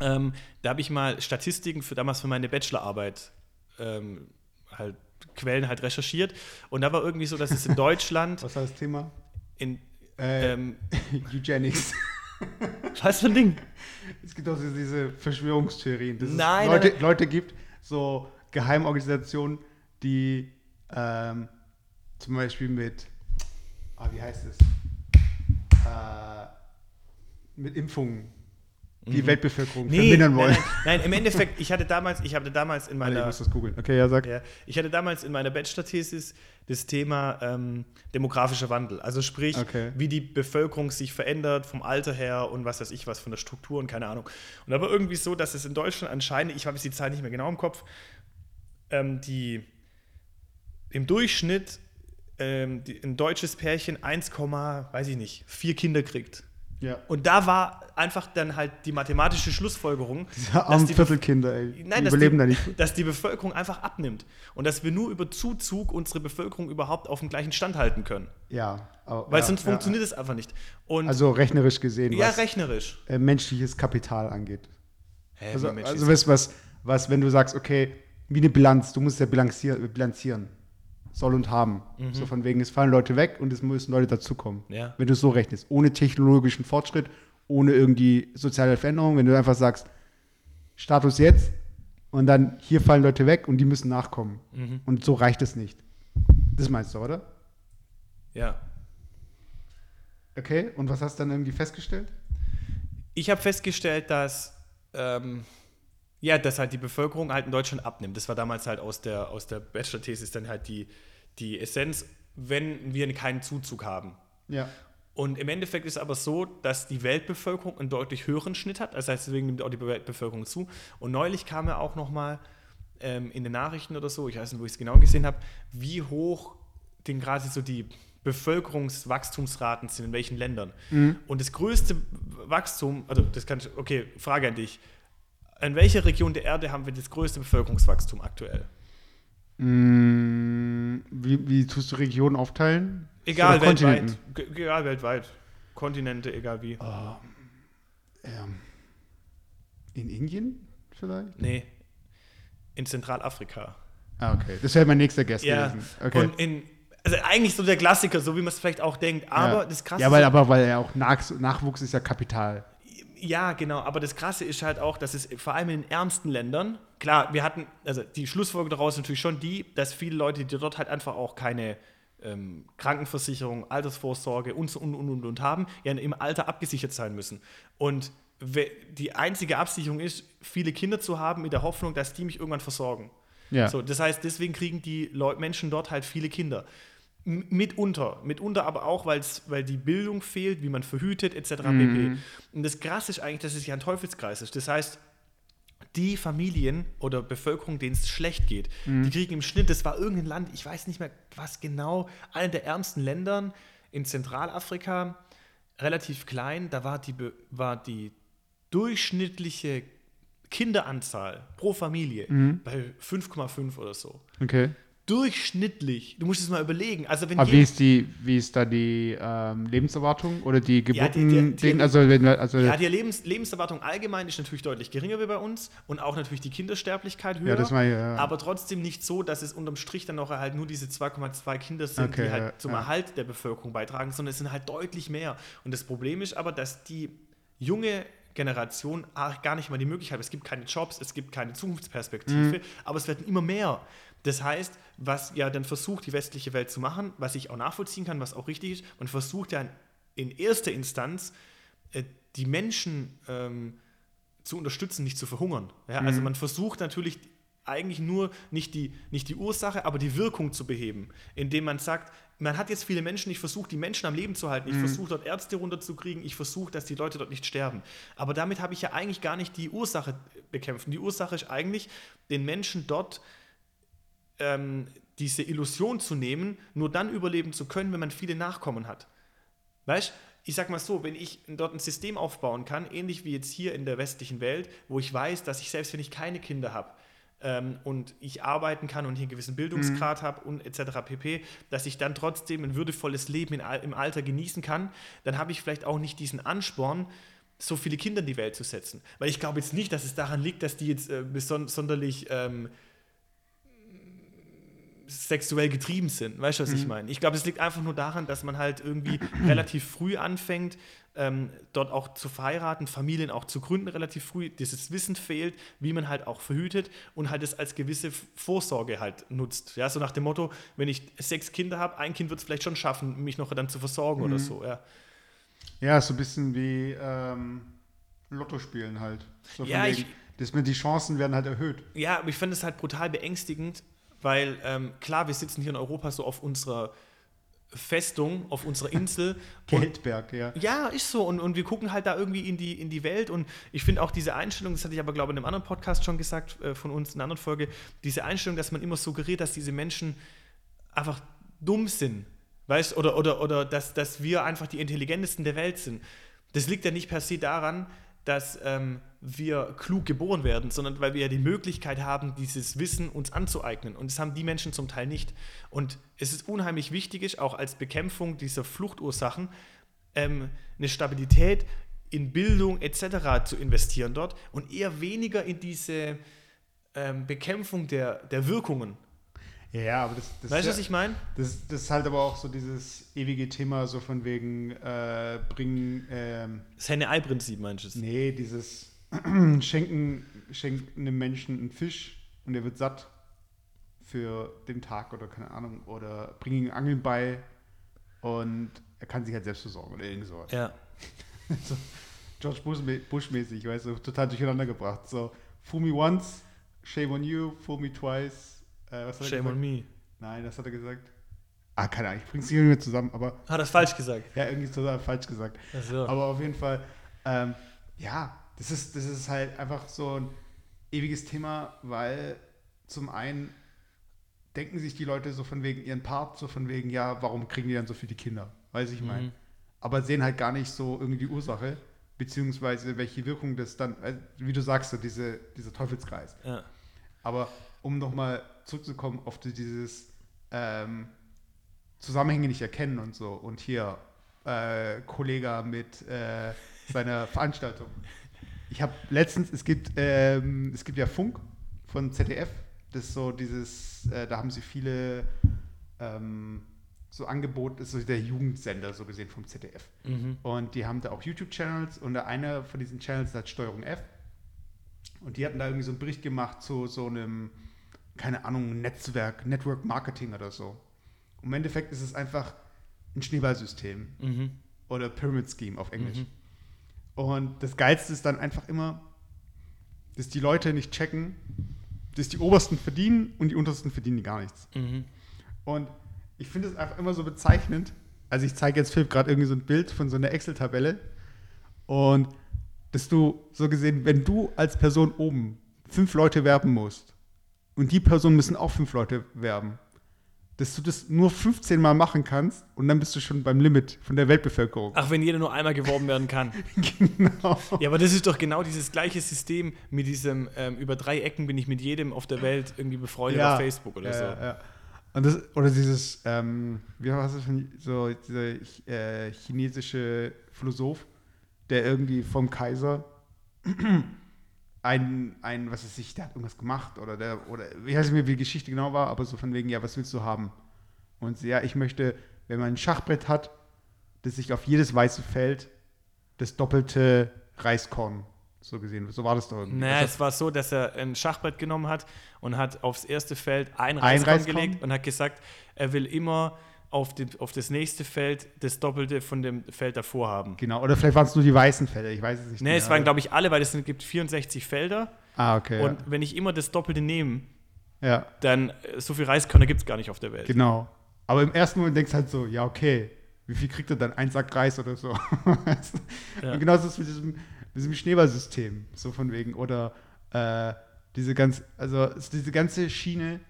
Ähm, da habe ich mal Statistiken für damals für meine Bachelorarbeit ähm, halt Quellen halt recherchiert und da war irgendwie so, dass es in Deutschland Was war das Thema? in Äh, ähm, Eugenics. was für ein Ding? Es gibt auch diese Verschwörungstheorien, dass Nein, es Leute, nein. Leute gibt, so Geheimorganisationen, die ähm, zum Beispiel mit, ah, wie heißt es, äh, mit Impfungen die Weltbevölkerung vermindern wollen. Mhm. Nein, nein, nein, im Endeffekt, ich hatte damals, ich hatte damals in ich meiner muss das googeln. Okay, ja, sag. Ja, ich hatte damals in meiner Bachelor-Thesis das Thema ähm, demografischer Wandel. Also sprich, Okay. wie die Bevölkerung sich verändert vom Alter her und was weiß ich was von der Struktur und keine Ahnung. Und da war irgendwie so, dass es in Deutschland anscheinend, ich habe jetzt die Zahl nicht mehr genau im Kopf, ähm, die im Durchschnitt ähm, die, ein deutsches Pärchen 1, weiß ich nicht, vier Kinder kriegt. Ja. Und da war einfach dann halt die mathematische Schlussfolgerung, dass armen die Viertelkinder, ey. Die Nein, dass überleben die, da nicht. dass die Bevölkerung einfach abnimmt und dass wir nur über Zuzug unsere Bevölkerung überhaupt auf dem gleichen Stand halten können. Ja. aber- Weil ja, sonst ja, funktioniert es einfach nicht. Und Also rechnerisch gesehen, ja, was rechnerisch. äh, menschliches Kapital angeht. Hä, Also, also weißt du, was, was, wenn du sagst, okay, wie eine Bilanz, du musst ja bilanzieren, bilanzieren. Soll und haben. So von wegen, es fallen Leute weg und es müssen Leute dazukommen. Ja. Wenn du es so rechnest. Ohne technologischen Fortschritt, ohne irgendwie soziale Veränderung, wenn du einfach sagst, Status jetzt und dann hier fallen Leute weg und die müssen nachkommen. Und so reicht es nicht. Das meinst du, oder? ja. Okay, und was hast du dann irgendwie festgestellt? Ich habe festgestellt, dass ähm, ja, dass halt die Bevölkerung halt in Deutschland abnimmt. Das war damals halt aus der, aus der Bachelor-Thesis dann halt die, die Essenz, wenn wir keinen Zuzug haben. Ja. Und im Endeffekt ist aber so, dass die Weltbevölkerung einen deutlich höheren Schnitt hat. Das heißt, deswegen nimmt auch die Weltbevölkerung zu. Und neulich kam ja auch noch mal ähm, in den Nachrichten oder so, ich weiß nicht, wo ich es genau gesehen habe, wie hoch denn gerade so die Bevölkerungswachstumsraten sind in welchen Ländern. Und das größte Wachstum, also das kann ich, okay, Frage an dich. In welcher Region der Erde haben wir das größte Bevölkerungswachstum aktuell? Mm, wie, wie tust du Regionen aufteilen? Egal, Oder weltweit. Egal, weltweit. Kontinente, egal wie. Ähm, in Indien vielleicht? Nee. In Zentralafrika. Ah, okay. Das wäre mein nächster Guest Ja. gewesen. Okay. Und in, also eigentlich so der Klassiker, so wie man es vielleicht auch denkt. Aber ja. das Krasse Ja, weil, aber weil ja auch Nach Nachwuchs ist ja Kapital. Ja, genau. Aber das Krasse ist halt auch, dass es vor allem in den ärmsten Ländern, klar, wir hatten, also die Schlussfolgerung daraus ist natürlich schon die, dass viele Leute, die dort halt einfach auch keine ähm, Krankenversicherung, Altersvorsorge und so und, und, und, und haben, ja im Alter abgesichert sein müssen. Und die einzige Absicherung ist, viele Kinder zu haben, mit der Hoffnung, dass die mich irgendwann versorgen. Ja. So, das heißt, deswegen kriegen die Leu Menschen dort halt viele Kinder. Mitunter, mitunter aber auch, weil's, weil die Bildung fehlt, wie man verhütet, etc. pp. Und das Krasse ist eigentlich, dass es ja ein Teufelskreis ist. Das heißt, die Familien oder Bevölkerung, denen es schlecht geht, die kriegen im Schnitt, das war irgendein Land, ich weiß nicht mehr was genau, einer der ärmsten Ländern in Zentralafrika, relativ klein, da war die, war die durchschnittliche Kinderanzahl pro Familie bei 5,5 oder so. Okay. Durchschnittlich. Du musst es mal überlegen. Also wenn Aber je- wie ist die, wie ist da die ähm, Lebenserwartung oder die Ja, die- Geburten? die- die- also, wenn, also Ja, die Lebens Lebenserwartung allgemein ist natürlich deutlich geringer wie bei uns und auch natürlich die Kindersterblichkeit höher. Ja, war ja-. Aber trotzdem nicht so, dass es unterm Strich dann noch halt nur diese 2,2 Kinder sind, Okay, die halt zum. Erhalt der Bevölkerung beitragen, sondern es sind halt deutlich mehr. Und das Problem ist aber, dass die junge Generation auch gar nicht mal die Möglichkeit hat. Es gibt keine Jobs, es gibt keine Mhm. Zukunftsperspektive, aber es werden immer mehr. Das heißt, was ja dann versucht, die westliche Welt zu machen, was ich auch nachvollziehen kann, was auch richtig ist, man versucht ja in erster Instanz äh, die Menschen ähm, zu unterstützen, nicht zu verhungern. Ja, Also man versucht natürlich eigentlich nur nicht die, nicht die Ursache, aber die Wirkung zu beheben, indem man sagt, man hat jetzt viele Menschen, ich versuche die Menschen am Leben zu halten, ich versuche dort Ärzte runterzukriegen, ich versuche, dass die Leute dort nicht sterben. Aber damit habe ich ja eigentlich gar nicht die Ursache bekämpfen. Die Ursache ist eigentlich, den Menschen dort ähm, diese Illusion zu nehmen, nur dann überleben zu können, wenn man viele Nachkommen hat. Weißt ich sag mal so, wenn ich dort ein System aufbauen kann, ähnlich wie jetzt hier in der westlichen Welt, wo ich weiß, dass ich selbst wenn ich keine Kinder habe, ähm, und ich arbeiten kann und hier einen gewissen Bildungsgrad habe und etc. pp., dass ich dann trotzdem ein würdevolles Leben in, im Alter genießen kann, dann habe ich vielleicht auch nicht diesen Ansporn, so viele Kinder in die Welt zu setzen. Weil ich glaube jetzt nicht, dass es daran liegt, dass die jetzt äh, sonderlich ähm, sexuell getrieben sind. Weißt du, was ich meine? Ich glaube, es liegt einfach nur daran, dass man halt irgendwie relativ früh anfängt, ähm, dort auch zu verheiraten, Familien auch zu gründen, relativ früh. Dieses Wissen fehlt, wie man halt auch verhütet und halt es als gewisse Vorsorge halt nutzt. Ja, so nach dem Motto, wenn ich sechs Kinder habe, ein Kind wird es vielleicht schon schaffen, mich noch dann zu versorgen oder so. Ja. Ja, so ein bisschen wie ähm, Lotto spielen halt. So Ja, ich- dass mir die Chancen werden halt erhöht. Ja, aber ich finde es halt brutal beängstigend, weil ähm, klar, wir sitzen hier in Europa so auf unserer Festung, auf unserer Insel. Geldberg, ja. ja, ist so. Und, und wir gucken halt da irgendwie in die, in die Welt. Und ich finde auch diese Einstellung, das hatte ich aber, glaube ich, in einem anderen Podcast schon gesagt, äh, von uns in einer anderen Folge, diese Einstellung, dass man immer suggeriert, dass diese Menschen einfach dumm sind. Weißt oder, oder, oder dass, dass wir einfach die intelligentesten der Welt sind. Das liegt ja nicht per se daran, dass ähm, wir klug geboren werden, sondern weil wir ja die Möglichkeit haben, dieses Wissen uns anzueignen. Und das haben die Menschen zum Teil nicht. Und es ist unheimlich wichtig, auch als Bekämpfung dieser Fluchtursachen, ähm, eine Stabilität in Bildung etc. zu investieren dort und eher weniger in diese ähm, Bekämpfung der, der Wirkungen. Ja, aber das, das Weißt du, ist was ja, ich meine? das, das ist halt aber auch so dieses ewige Thema, so von wegen äh, bringen, ähm, Das Henne-Ei-Prinzip, meinst du? nee, dieses schenken, schenken einem Menschen einen Fisch und der wird satt für den Tag oder keine Ahnung, oder bring ihm Angeln bei und er kann sich halt selbst versorgen oder irgend sowas. Ja. so George Bush, Bush mäßig, weißt du, total durcheinander gebracht. So, fool me once, shame on you, fool me twice. Äh, er Shame on me. Nein, das hat er gesagt. Ah, keine Ahnung, ich bring's nicht mehr zusammen, aber Hat das falsch gesagt? ja, irgendwie total falsch gesagt. Ach so. Aber auf jeden Fall, ähm, ja, das ist, das ist halt einfach so ein ewiges Thema, weil zum einen denken sich die Leute so von wegen ihren Part, so von wegen, ja, warum kriegen die dann so viele Kinder? Weiß ich meine. Mhm. Aber sehen halt gar nicht so irgendwie die Ursache, beziehungsweise welche Wirkung das dann, äh, wie du sagst, so diese, dieser Teufelskreis. Ja. Aber um nochmal zurückzukommen auf die- dieses ähm, Zusammenhänge nicht erkennen und so und hier äh, Kollege mit äh, seiner Veranstaltung. Ich habe letztens, es gibt, ähm, es gibt ja Funk von ZDF, das ist so dieses, äh, da haben sie viele ähm, so Angebote, das ist so der Jugendsender so gesehen vom ZDF. Mhm. Und die haben da auch YouTube-Channels und der eine von diesen Channels hat Steuerung F. Und die hatten da irgendwie so einen Bericht gemacht zu so einem, keine Ahnung, Netzwerk, Network Marketing oder so. Im Endeffekt ist es einfach ein Schneeballsystem Mhm. oder Pyramid Scheme auf Englisch. Und das Geilste ist dann einfach immer, dass die Leute nicht checken, dass die Obersten verdienen und die Untersten verdienen gar nichts. Mhm. Und ich finde es einfach immer so bezeichnend. Also ich zeige jetzt Philipp gerade irgendwie so ein Bild von so einer Excel-Tabelle und dass du so gesehen, wenn du als Person oben fünf Leute werben musst und die Personen müssen auch fünf Leute werben, dass du das nur 15 Mal machen kannst und dann bist du schon beim Limit von der Weltbevölkerung. Ach, wenn jeder nur einmal geworben werden kann. genau. Ja, aber das ist doch genau dieses gleiche System mit diesem, ähm, über drei Ecken bin ich mit jedem auf der Welt irgendwie befreundet auf Facebook oder ja, so. Ja, ja. Und das, oder dieses, ähm, wie war das denn, so dieser äh, chinesische Philosoph, der irgendwie vom Kaiser ein, ein, was weiß ich, der hat irgendwas gemacht oder der, oder ich weiß nicht mehr, wie die Geschichte genau war, aber so von wegen, ja, was willst du haben? Und ja, ich möchte, wenn man ein Schachbrett hat, dass sich auf jedes weiße Feld das doppelte Reiskorn so gesehen, so war das doch irgendwie. Naja, Das es war so, dass er ein Schachbrett genommen hat und hat aufs erste Feld ein Ein Reiskorn Reiskorn? gelegt und hat gesagt, er will immer auf, den, auf das nächste Feld das Doppelte von dem Feld davor haben. Genau, oder vielleicht waren es nur die weißen Felder, ich weiß es nicht. Nee, mehr. es waren, glaube ich, alle, weil es gibt 64 Felder. Ah, okay. Und wenn ich immer das Doppelte nehme, ja. ja, dann äh, so viel Reiskörner gibt es gar nicht auf der Welt. genau. Aber im ersten Moment denkst du halt so, ja, okay, wie viel kriegt er dann? Ein Sack Reis oder so. Ja. Und genauso ist es mit diesem, diesem Schneeballsystem, so von wegen. Oder äh, diese ganz, also diese ganze Schiene,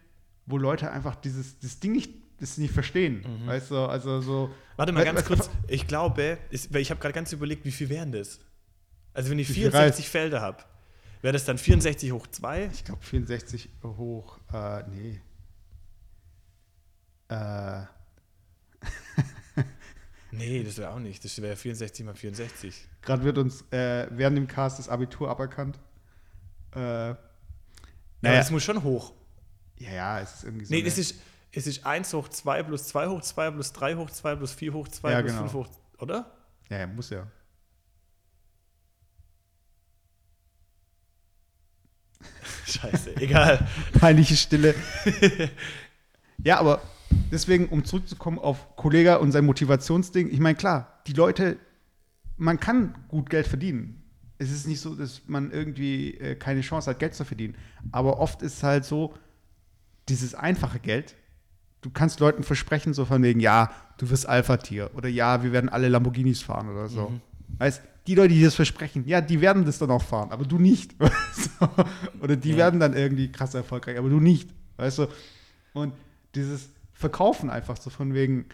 wo Leute einfach dieses das Ding nicht das nicht verstehen. Weißt du, also so. Mhm. Warte mal ganz kurz. Ich glaube, ist, weil ich habe gerade ganz überlegt, wie viel wären das? Also wenn ich Wie viel 64 Felder habe, wäre das dann 64 hoch 2? Ich glaube 64 hoch, äh, nee. Äh, Nee, das wäre auch nicht. Das wäre 64 mal 64. Gerade wird uns äh, während dem Cast das Abitur aberkannt. Äh, Naja. naja, das muss schon hoch. ja, ja, es ist irgendwie so. Nee, es ist, es ist 1 hoch 2 plus 2 hoch 2 plus 3 hoch 2 plus 4 hoch 2 Ja, plus genau. 5 hoch. Oder? ja, ja, muss ja. Scheiße, egal. Peinliche Stille. ja, aber deswegen, um zurückzukommen auf Kollega und sein Motivationsding, ich meine, klar, die Leute, man kann gut Geld verdienen. Es ist nicht so, dass man irgendwie äh, keine Chance hat, Geld zu verdienen. Aber oft ist es halt so, dieses einfache Geld, du kannst Leuten versprechen, so von wegen, ja, du wirst Alpha-Tier oder ja, wir werden alle Lamborghinis fahren oder so. Weißt die Leute, die das versprechen, ja, die werden das dann auch fahren, aber du nicht. Du? Oder die Ja. werden dann irgendwie krass erfolgreich, aber du nicht. Weißt du? Und dieses Verkaufen einfach so von wegen,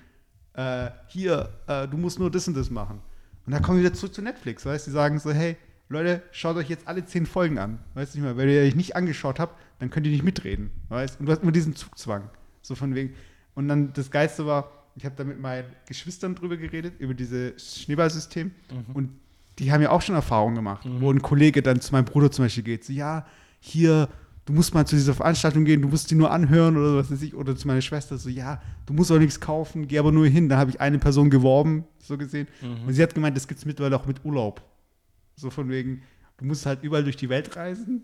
äh, hier, äh, du musst nur das und das machen. Und da kommen wir wieder zurück zu Netflix, weißt du? Die sagen so, hey, Leute, schaut euch jetzt alle zehn Folgen an. Weißt du nicht mehr, wenn ihr euch nicht angeschaut habt, dann könnt ihr nicht mitreden. Weißt Und du hast immer diesen Zugzwang. So von wegen. Und dann das Geilste war, ich habe da mit meinen Geschwistern drüber geredet, über dieses Schneeballsystem. Und die haben ja auch schon Erfahrungen gemacht, wo ein Kollege dann zu meinem Bruder zum Beispiel geht, so, ja, hier, du musst mal zu dieser Veranstaltung gehen, du musst die nur anhören oder was weiß ich, oder zu meiner Schwester, so, ja, du musst auch nichts kaufen, geh aber nur hin. Da habe ich eine Person geworben, so gesehen. Und sie hat gemeint, das gibt es mittlerweile auch mit Urlaub. So von wegen, du musst halt überall durch die Welt reisen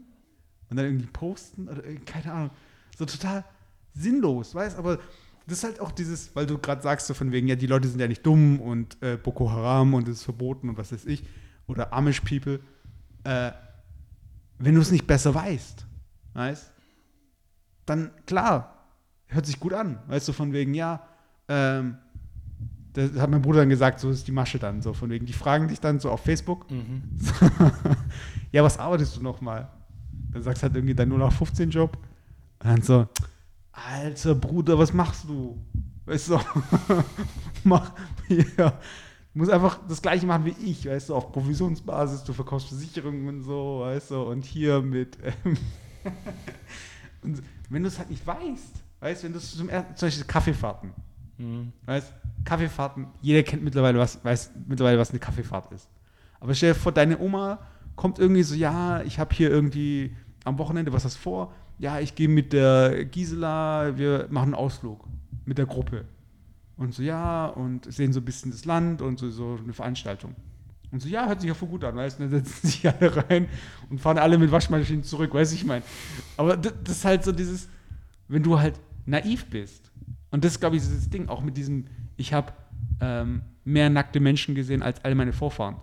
und dann irgendwie posten oder keine Ahnung. So total sinnlos, weißt? Aber das ist halt auch dieses, weil du gerade sagst, so von wegen, ja, die Leute sind ja nicht dumm und äh, Boko Haram und es ist verboten und was weiß ich, oder Amish People, äh, wenn du es nicht besser weißt, weißt, dann klar, hört sich gut an, weißt du, von wegen, ja, ähm, das hat mein Bruder dann gesagt, so ist die Masche dann, so von wegen, die fragen dich dann so auf Facebook, ja, was arbeitest du nochmal? Dann sagst du halt irgendwie dein 0815-Job. Und dann so, alter Bruder, was machst du? Weißt du, mach, ja, du musst einfach das gleiche machen wie ich, weißt du, auf Provisionsbasis, du verkaufst Versicherungen und so, weißt du, und hier mit, ähm, und wenn du es halt nicht weißt, weißt du, wenn du es zum ersten, zum Beispiel Kaffeefahrten, weißt Kaffeefahrten, jeder kennt mittlerweile was, weiß mittlerweile, was eine Kaffeefahrt ist. Aber stell dir vor, deine Oma kommt irgendwie so, ja, ich habe hier irgendwie am Wochenende was hast du vor? Ja, ich gehe mit der Gisela, wir machen einen Ausflug mit der Gruppe. Und so, ja, und sehen so ein bisschen das Land und so, so eine Veranstaltung. Und so, ja, hört sich ja voll gut an, weißt du, dann setzen sich alle rein und fahren alle mit Waschmaschinen zurück, weiß ich mein. Aber das, ist halt so dieses, wenn du halt naiv bist. Und das ist, glaube ich, so das Ding, auch mit diesem, ich habe ähm, mehr nackte Menschen gesehen als alle meine Vorfahren.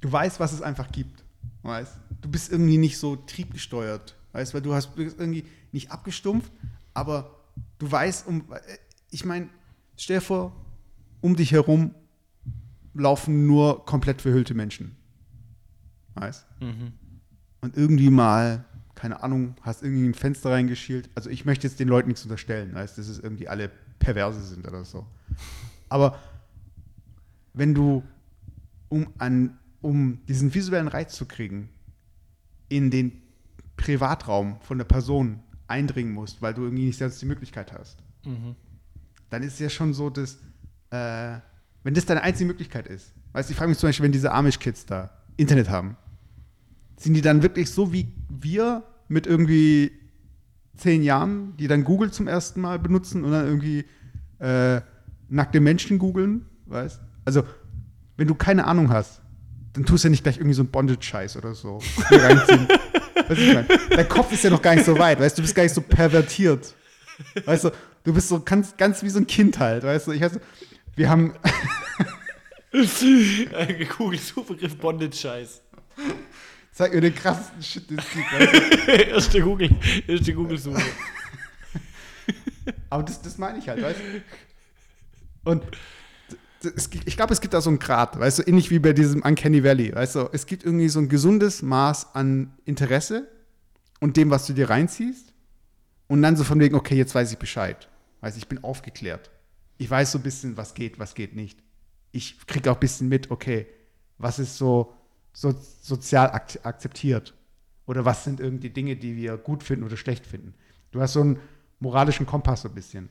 Du weißt, was es einfach gibt. Weißt? Du bist irgendwie nicht so triebgesteuert. Weißt, weil du hast du bist irgendwie nicht abgestumpft, aber du weißt, um, ich meine, stell dir vor, um dich herum laufen nur komplett verhüllte Menschen. Weißt? Und irgendwie mal, keine Ahnung, hast irgendwie ein Fenster reingeschielt. Also ich möchte jetzt den Leuten nichts unterstellen, weißt, dass es irgendwie alle perverse sind oder so. Aber wenn du, um, an, um diesen visuellen Reiz zu kriegen, in den Privatraum von der Person eindringen musst, weil du irgendwie nicht selbst die Möglichkeit hast, dann ist es ja schon so, dass, äh, wenn das deine einzige Möglichkeit ist, weißt du, ich frage mich zum Beispiel, wenn diese Amish-Kids da Internet haben, sind die dann wirklich so wie wir mit irgendwie zehn Jahren, die dann Google zum ersten Mal benutzen und dann irgendwie äh, nackte Menschen googeln, weißt? Also, wenn du keine Ahnung hast, dann tust du ja nicht gleich irgendwie so einen Bondage-Scheiß oder so. weißt du, ich mein? Dein Kopf ist ja noch gar nicht so weit, weißt du, du bist gar nicht so pervertiert. Weißt du, du bist so ganz, ganz wie so ein Kind halt, weißt du, ich weiß, wir haben, Google Suchbegriff Bondage-Scheiß. zeig mir den krassesten Shit, den es gibt, weißt du? erste Google, erste Google-Suche. Aber das, das meine ich halt, weißt du? Und ich glaube, es gibt da so einen Grad, weißt du, ähnlich wie bei diesem Uncanny Valley, weißt du, es gibt irgendwie so ein gesundes Maß an Interesse und dem, was du dir reinziehst und dann so von wegen, okay, jetzt weiß ich Bescheid. Weißt ich bin aufgeklärt. Ich weiß so ein bisschen, was geht, was geht nicht. Ich kriege auch ein bisschen mit, okay, was ist so, so sozial ak akzeptiert? Oder was sind irgendwie Dinge, die wir gut finden oder schlecht finden? Du hast so einen moralischen Kompass so ein bisschen.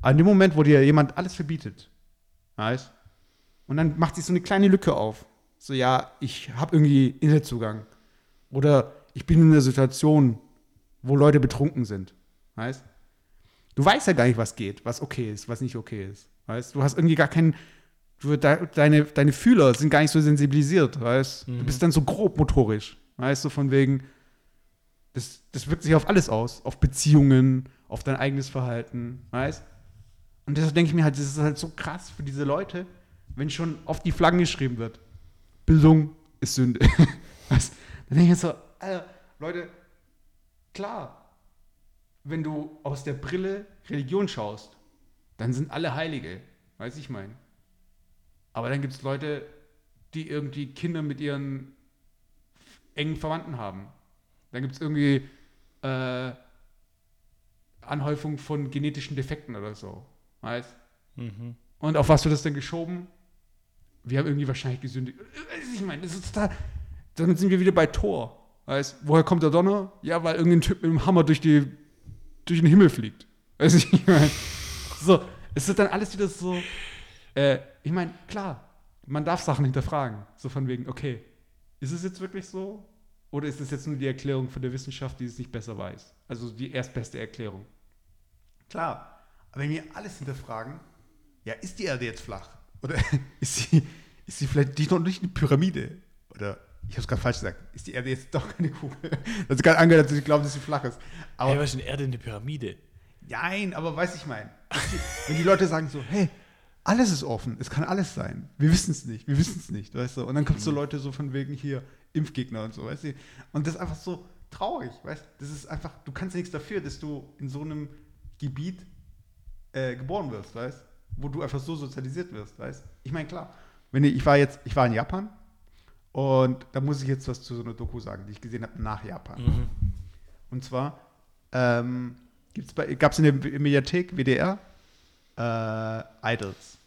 Aber in dem Moment, wo dir jemand alles verbietet, weißt und dann macht sich so eine kleine Lücke auf. So, ja, ich habe irgendwie Internetzugang. Oder ich bin in einer Situation, wo Leute betrunken sind. Weißt Du weißt ja gar nicht, was geht, was okay ist, was nicht okay ist. Weißt du, hast irgendwie gar keinen. Du, de, deine, deine Fühler sind gar nicht so sensibilisiert, weißt Du bist dann so grob motorisch, weißt du, von wegen. Das, das wirkt sich auf alles aus, auf Beziehungen, auf dein eigenes Verhalten, weißt Und deshalb denke ich mir halt, das ist halt so krass für diese Leute, wenn schon auf die Flaggen geschrieben wird, Bildung ist Sünde. weißt? Dann denke ich so, Alter, Leute, klar, wenn du aus der Brille Religion schaust, dann sind alle Heilige, weiß ich mein. Aber dann gibt es Leute, die irgendwie Kinder mit ihren engen Verwandten haben. Dann gibt es irgendwie äh, Anhäufung von genetischen Defekten oder so. Weißt? Und auf was wird das denn geschoben? Wir haben irgendwie wahrscheinlich gesündigt. Ich meine, das ist total. Damit sind wir wieder bei Thor. Weißt? Woher kommt der Donner? Ja, weil irgendein Typ mit dem Hammer durch, die, durch den Himmel fliegt. Weißt du, ich meine, so, es wird dann alles wieder so. Äh, ich meine, klar, man darf Sachen hinterfragen. So von wegen, okay, ist es jetzt wirklich so? Oder ist es jetzt nur die Erklärung von der Wissenschaft, die es nicht besser weiß? Also die erstbeste Erklärung. Klar, aber wenn wir alles hinterfragen, ja, ist die Erde jetzt flach? Oder ist sie, ist sie vielleicht nicht noch nicht eine Pyramide? Oder, ich habe es gerade falsch gesagt, ist die Erde jetzt doch keine Kugel? Das ist gerade angehört, dass ich glaube, dass sie flach ist. Aber, Hey, was ist denn Erde eine Pyramide? Nein, aber weiß ich mein. Wenn die Leute sagen so, hey, alles ist offen, es kann alles sein. Wir wissen es nicht, wir wissen es nicht, weißt du? Und dann kommt so Leute so von wegen hier Impfgegner und so, weißt du? Und das ist einfach so traurig, weißt du? Das ist einfach, du kannst ja nichts dafür, dass du in so einem Gebiet äh, geboren wirst, weißt? Wo du einfach so sozialisiert wirst, weißt du? Ich meine, klar, wenn ich, ich war jetzt, ich war in Japan und da muss ich jetzt was zu so einer Doku sagen, die ich gesehen habe nach Japan. Und zwar ähm, gab es in der Mediathek WDR äh, Idols.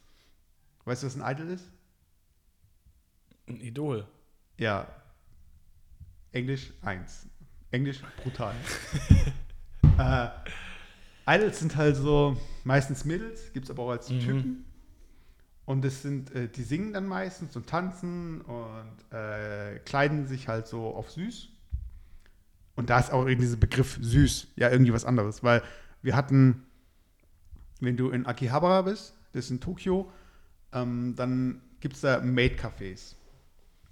Weißt du, was ein Idol ist? Ein Idol. Ja. Englisch 1. Englisch brutal. äh, Idols sind halt so meistens Mädels, gibt es aber auch als Typen. Und das sind, äh, die singen dann meistens und tanzen und äh, kleiden sich halt so auf süß. Und da ist auch irgendwie dieser Begriff süß, ja, irgendwie was anderes, weil wir hatten, wenn du in Akihabara bist, das ist in Tokio, ähm, dann gibt es da Maid-Cafés.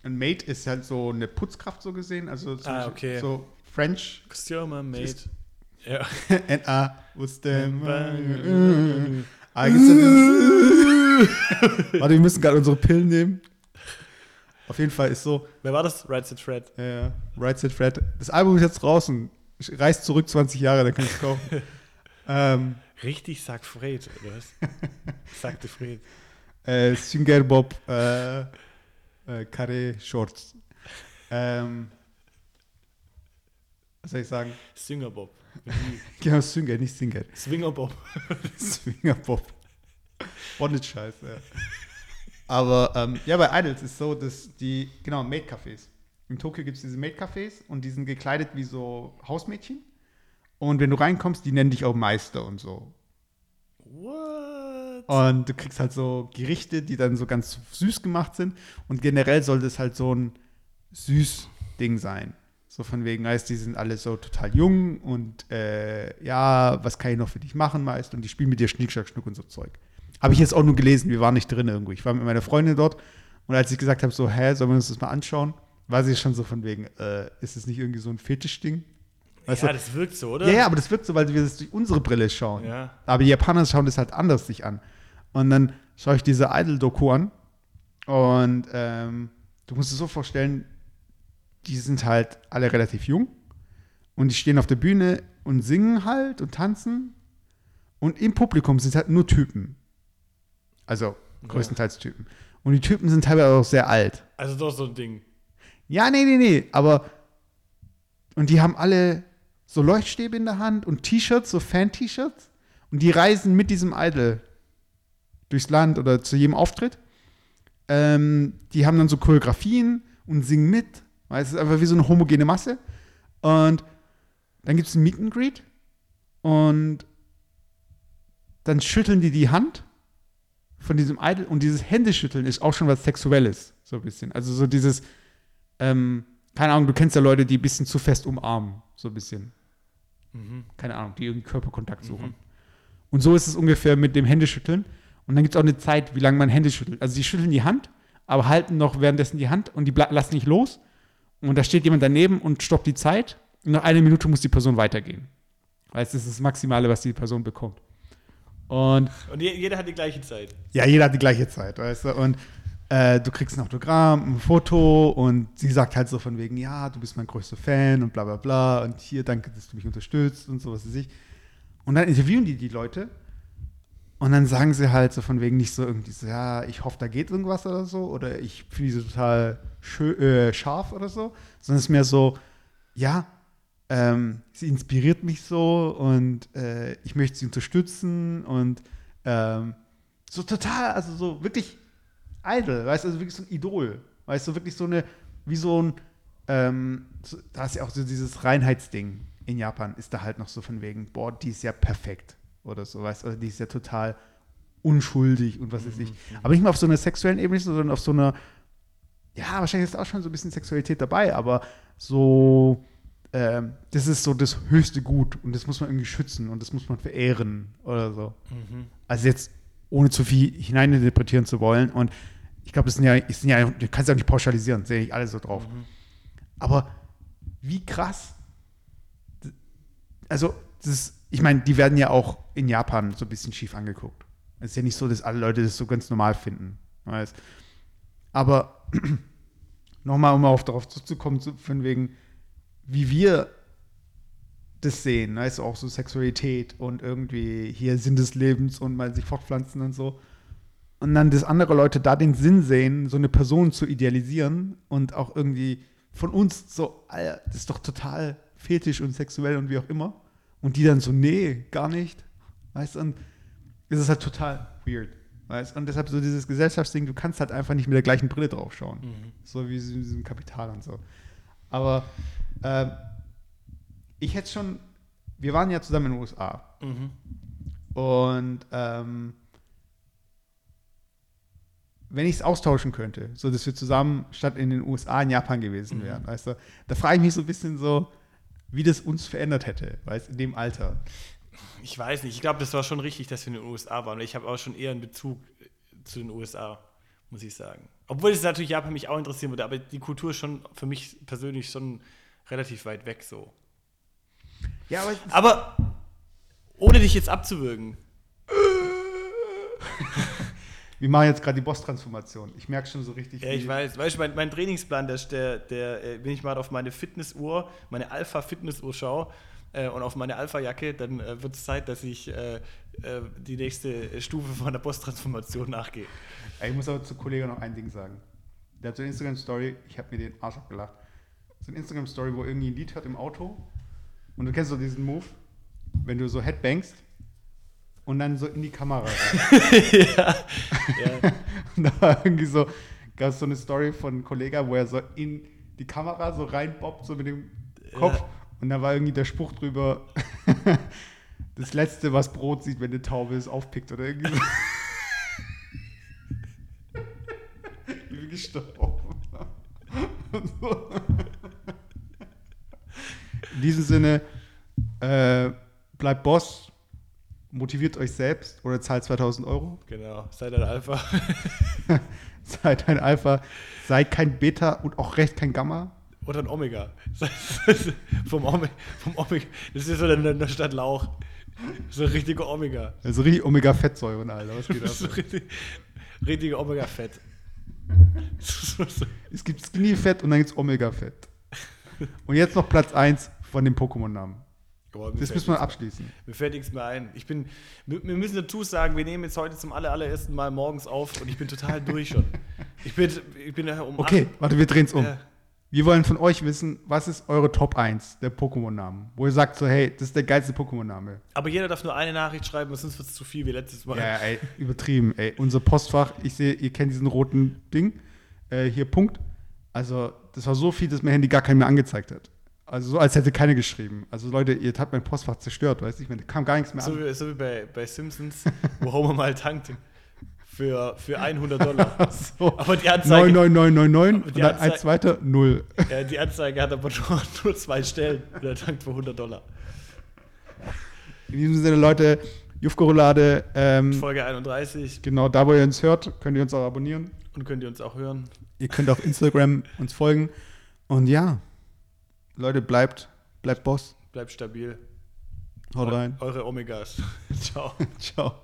Ein Maid ist halt so eine Putzkraft so gesehen, also Ah, okay. so French Customer made. Ja. N.A. wusste Ah, gibt's da dieses Warte, wir müssen gerade unsere Pillen nehmen. Auf jeden Fall ist so, Wer war das? Right Set Fred. äh, Right Said Fred. Das Album ist jetzt draußen. Ich Reist zurück 20 Jahre, dann kann ich es kaufen. ähm, Richtig sagt Fred, oder was? Sagte Fred. äh, Singer Bob, äh, äh, Carré Shorts. Ähm, was soll ich sagen? Singer Bob. Genau, Singer, nicht Singer. Swinger Bob. Swinger Bob. Bondage Scheiß, ja. Aber ähm, ja, bei Idols ist so, dass die, genau, Maid-Cafés. In Tokio gibt es diese Maid-Cafés und die sind gekleidet wie so Hausmädchen. Und wenn du reinkommst, die nennen dich auch Meister und so. What? Und du kriegst halt so Gerichte, die dann so ganz süß gemacht sind. Und generell soll das halt so ein süß Ding sein. So von wegen, heißt, die sind alle so total jung und äh, ja, was kann ich noch für dich machen meist? Und die spielen mit dir Schnick, Schnack, Schnuck und so Zeug. Habe ich jetzt auch nur gelesen, wir waren nicht drin irgendwo. Ich war mit meiner Freundin dort und als ich gesagt habe, so, hä, sollen wir uns das mal anschauen, war sie schon so von wegen, äh, ist es nicht irgendwie so ein Fetischding? Weißt ja, du? das wirkt so, oder? Ja, ja, aber das wirkt so, weil wir das durch unsere Brille schauen. Ja. Aber die Japaner schauen das halt anders sich an. Und dann schaue ich diese Idol-Doku an und ähm, du musst es so vorstellen, die sind halt alle relativ jung und die stehen auf der Bühne und singen halt und tanzen und im Publikum sind halt nur Typen. Also größtenteils Typen. Und die Typen sind teilweise auch sehr alt. Also doch so ein Ding. Ja, nee, nee, nee, aber und die haben alle so Leuchtstäbe in der Hand und T-Shirts, so Fan-T-Shirts und Und die reisen mit diesem Idol durchs Land oder zu jedem Auftritt. Ähm, die haben dann so Choreografien und singen mit. Weil es ist einfach wie so eine homogene Masse. Und dann gibt es ein Meet and Greet. Und dann schütteln die die Hand von diesem Idol. Und dieses Händeschütteln ist auch schon was Sexuelles. So ein bisschen. Also so dieses, ähm, keine Ahnung, du kennst ja Leute, die ein bisschen zu fest umarmen. So ein bisschen. Keine Ahnung, die irgendwie Körperkontakt suchen. Und so ist es ungefähr mit dem Händeschütteln. Und dann gibt es auch eine Zeit, wie lange man Hände schüttelt. Also die schütteln die Hand, aber halten noch währenddessen die Hand und die lassen nicht los. Und da steht jemand daneben und stoppt die Zeit. Und nach einer Minute muss die Person weitergehen. Weil es ist das Maximale, was die Person bekommt. Und Und je, jeder hat die gleiche Zeit. ja, jeder hat die gleiche Zeit, weißt du? Und äh, du kriegst ein Autogramm, ein Foto und sie sagt halt so von wegen, ja, du bist mein größter Fan und bla bla bla und hier, danke, dass du mich unterstützt und so, was weiß ich. Und dann interviewen die die Leute und dann sagen sie halt so von wegen nicht so irgendwie so, ja, ich hoffe, da geht irgendwas oder so oder ich finde sie total äh, scharf oder so, sondern es ist mehr so, ja, ähm, sie inspiriert mich so und äh, ich möchte sie unterstützen und ähm, so total, also so wirklich Idol, weißt du, also wirklich so ein Idol, weißt du, wirklich so eine, wie so ein, ähm, so, da ist ja auch so dieses Reinheitsding in Japan, ist da halt noch so von wegen, boah, die ist ja perfekt oder so, weißt du, also die ist ja total unschuldig und was weiß ich. Aber nicht mal auf so einer sexuellen Ebene, sondern auf so einer, ja, wahrscheinlich ist auch schon so ein bisschen Sexualität dabei, aber so, ähm, das ist so das höchste Gut und das muss man irgendwie schützen und das muss man verehren oder so. Also jetzt ohne zu viel hineininterpretieren zu wollen und ich glaube, das sind ja, das sind ja, du kannst ja auch nicht pauschalisieren, sind ja nicht alle so drauf. Aber wie krass, also das ist, ich meine, die werden ja auch in Japan so ein bisschen schief angeguckt. Es ist ja nicht so, dass alle Leute das so ganz normal finden. Weißt? Aber nochmal, um auf darauf zurückzukommen, zu- von wegen, wie wir das sehen, weißt auch so Sexualität und irgendwie hier Sinn des Lebens und mal sich fortpflanzen und so. Und dann, dass andere Leute da den Sinn sehen, so eine Person zu idealisieren und auch irgendwie von uns so, das ist doch total fetisch und sexuell und wie auch immer. Und die dann so, nee, gar nicht. Weißt du, und es ist halt total weird. Weißt und deshalb so dieses Gesellschaftsding, du kannst halt einfach nicht mit der gleichen Brille drauf schauen. So wie in diesem Kapital und so. Aber ähm, ich hätte schon, wir waren ja zusammen in den USA. Und ähm, wenn ich es austauschen könnte, so dass wir zusammen statt in den USA in Japan gewesen wären, weißt du, da frage ich mich so ein bisschen so, wie das uns verändert hätte, weißt du, in dem Alter. Ich weiß nicht, ich glaube, das war schon richtig, dass wir in den USA waren. Ich habe auch schon eher einen Bezug äh, zu den USA, muss ich sagen. Obwohl es natürlich Japan mich auch interessieren würde, aber die Kultur ist schon für mich persönlich schon relativ weit weg so. Ja, aber Aber ohne dich jetzt abzuwürgen, wir machen jetzt gerade die Boss-Transformation. Ich merke schon so richtig. Ja, ich weiß. Weißt du, mein, mein Trainingsplan, der, der, der, äh, wenn ich mal auf meine Fitnessuhr, meine Alpha-Fitnessuhr schaue äh, und auf meine Alpha-Jacke, dann äh, wird es Zeit, dass ich äh, äh, die nächste Stufe von der Posttransformation nachgehe. Ich muss aber zu Kollegen noch ein Ding sagen. Der hat so eine Instagram-Story, ich habe mir den Arsch abgelacht. So eine Instagram-Story, wo irgendwie ein Lied hört im Auto. Und du kennst so diesen Move, wenn du so headbangst und dann so in die Kamera rein. ja. Und da war irgendwie so, gab es so eine Story von einem Kollegen, wo er so in die Kamera so reinbobbt, so mit dem Kopf. Ja. Und da war irgendwie der Spruch drüber, das Letzte, was Brot sieht, wenn eine Taube es aufpickt oder irgendwie so. ich bin gestorben. So. In diesem Sinne, äh, bleibt Boss, motiviert euch selbst oder zahlt 2000 Euro. Genau, sei ein Alpha. Seid ein Alpha, seid kein Beta und auch recht kein Gamma. Oder ein Omega. vom, Ome vom Omega. Das ist so eine, eine Stadt Lauch. So ein richtiger Omega. Also richtig Omega-Fettsäuren, Alter. Was geht ab? So richtig, richtiger Omega-Fett. Es gibt Skinny-Fett und dann gibt es Omega-Fett. Und jetzt noch Platz 1 von dem Pokémon-Namen. Boah, Das müssen wir abschließen. Mir fällt nichts mehr ein. Ich bin, wir, wir müssen dazu sagen, wir nehmen jetzt heute zum aller, allerersten Mal morgens auf und ich bin total durch schon. Ich bin, ich bin ja um Okay, warte, wir drehen es um. Ja. Wir wollen von euch wissen, was ist eure Top 1 der Pokémon-Namen? Wo ihr sagt so, hey, das ist der geilste Pokémon-Name. Aber jeder darf nur eine Nachricht schreiben, sonst wird es zu viel wie letztes Mal. Ja, ja, ey, übertrieben. Ey, unser Postfach, ich sehe, ihr kennt diesen roten Ding. Äh, hier Punkt. Also, das war so viel, dass mein Handy gar keinen mehr angezeigt hat. Also, so als hätte keiner geschrieben. Also, Leute, ihr habt mein Postfach zerstört, weißt du? Da kam gar nichts mehr So, an. wie, so wie bei, bei Simpsons, wo Homer mal tankt für, für 100 Dollar. So. Aber die Anzeige, 9999 Aber und die dann Anzeige- eins weiter, null. ja, die Anzeige hat aber nur, nur zwei Stellen. Und er tankt für 100 Dollar. In diesem Sinne, Leute, Jufko-Roulade, ähm, Folge 31 genau da, wo ihr uns hört, könnt ihr uns auch abonnieren. und könnt ihr uns auch hören. Ihr könnt auf Instagram uns folgen. Und ja, Leute, bleibt, bleibt Boss. Bleibt stabil. Haut rein. Eure Omegas. Ciao. Ciao.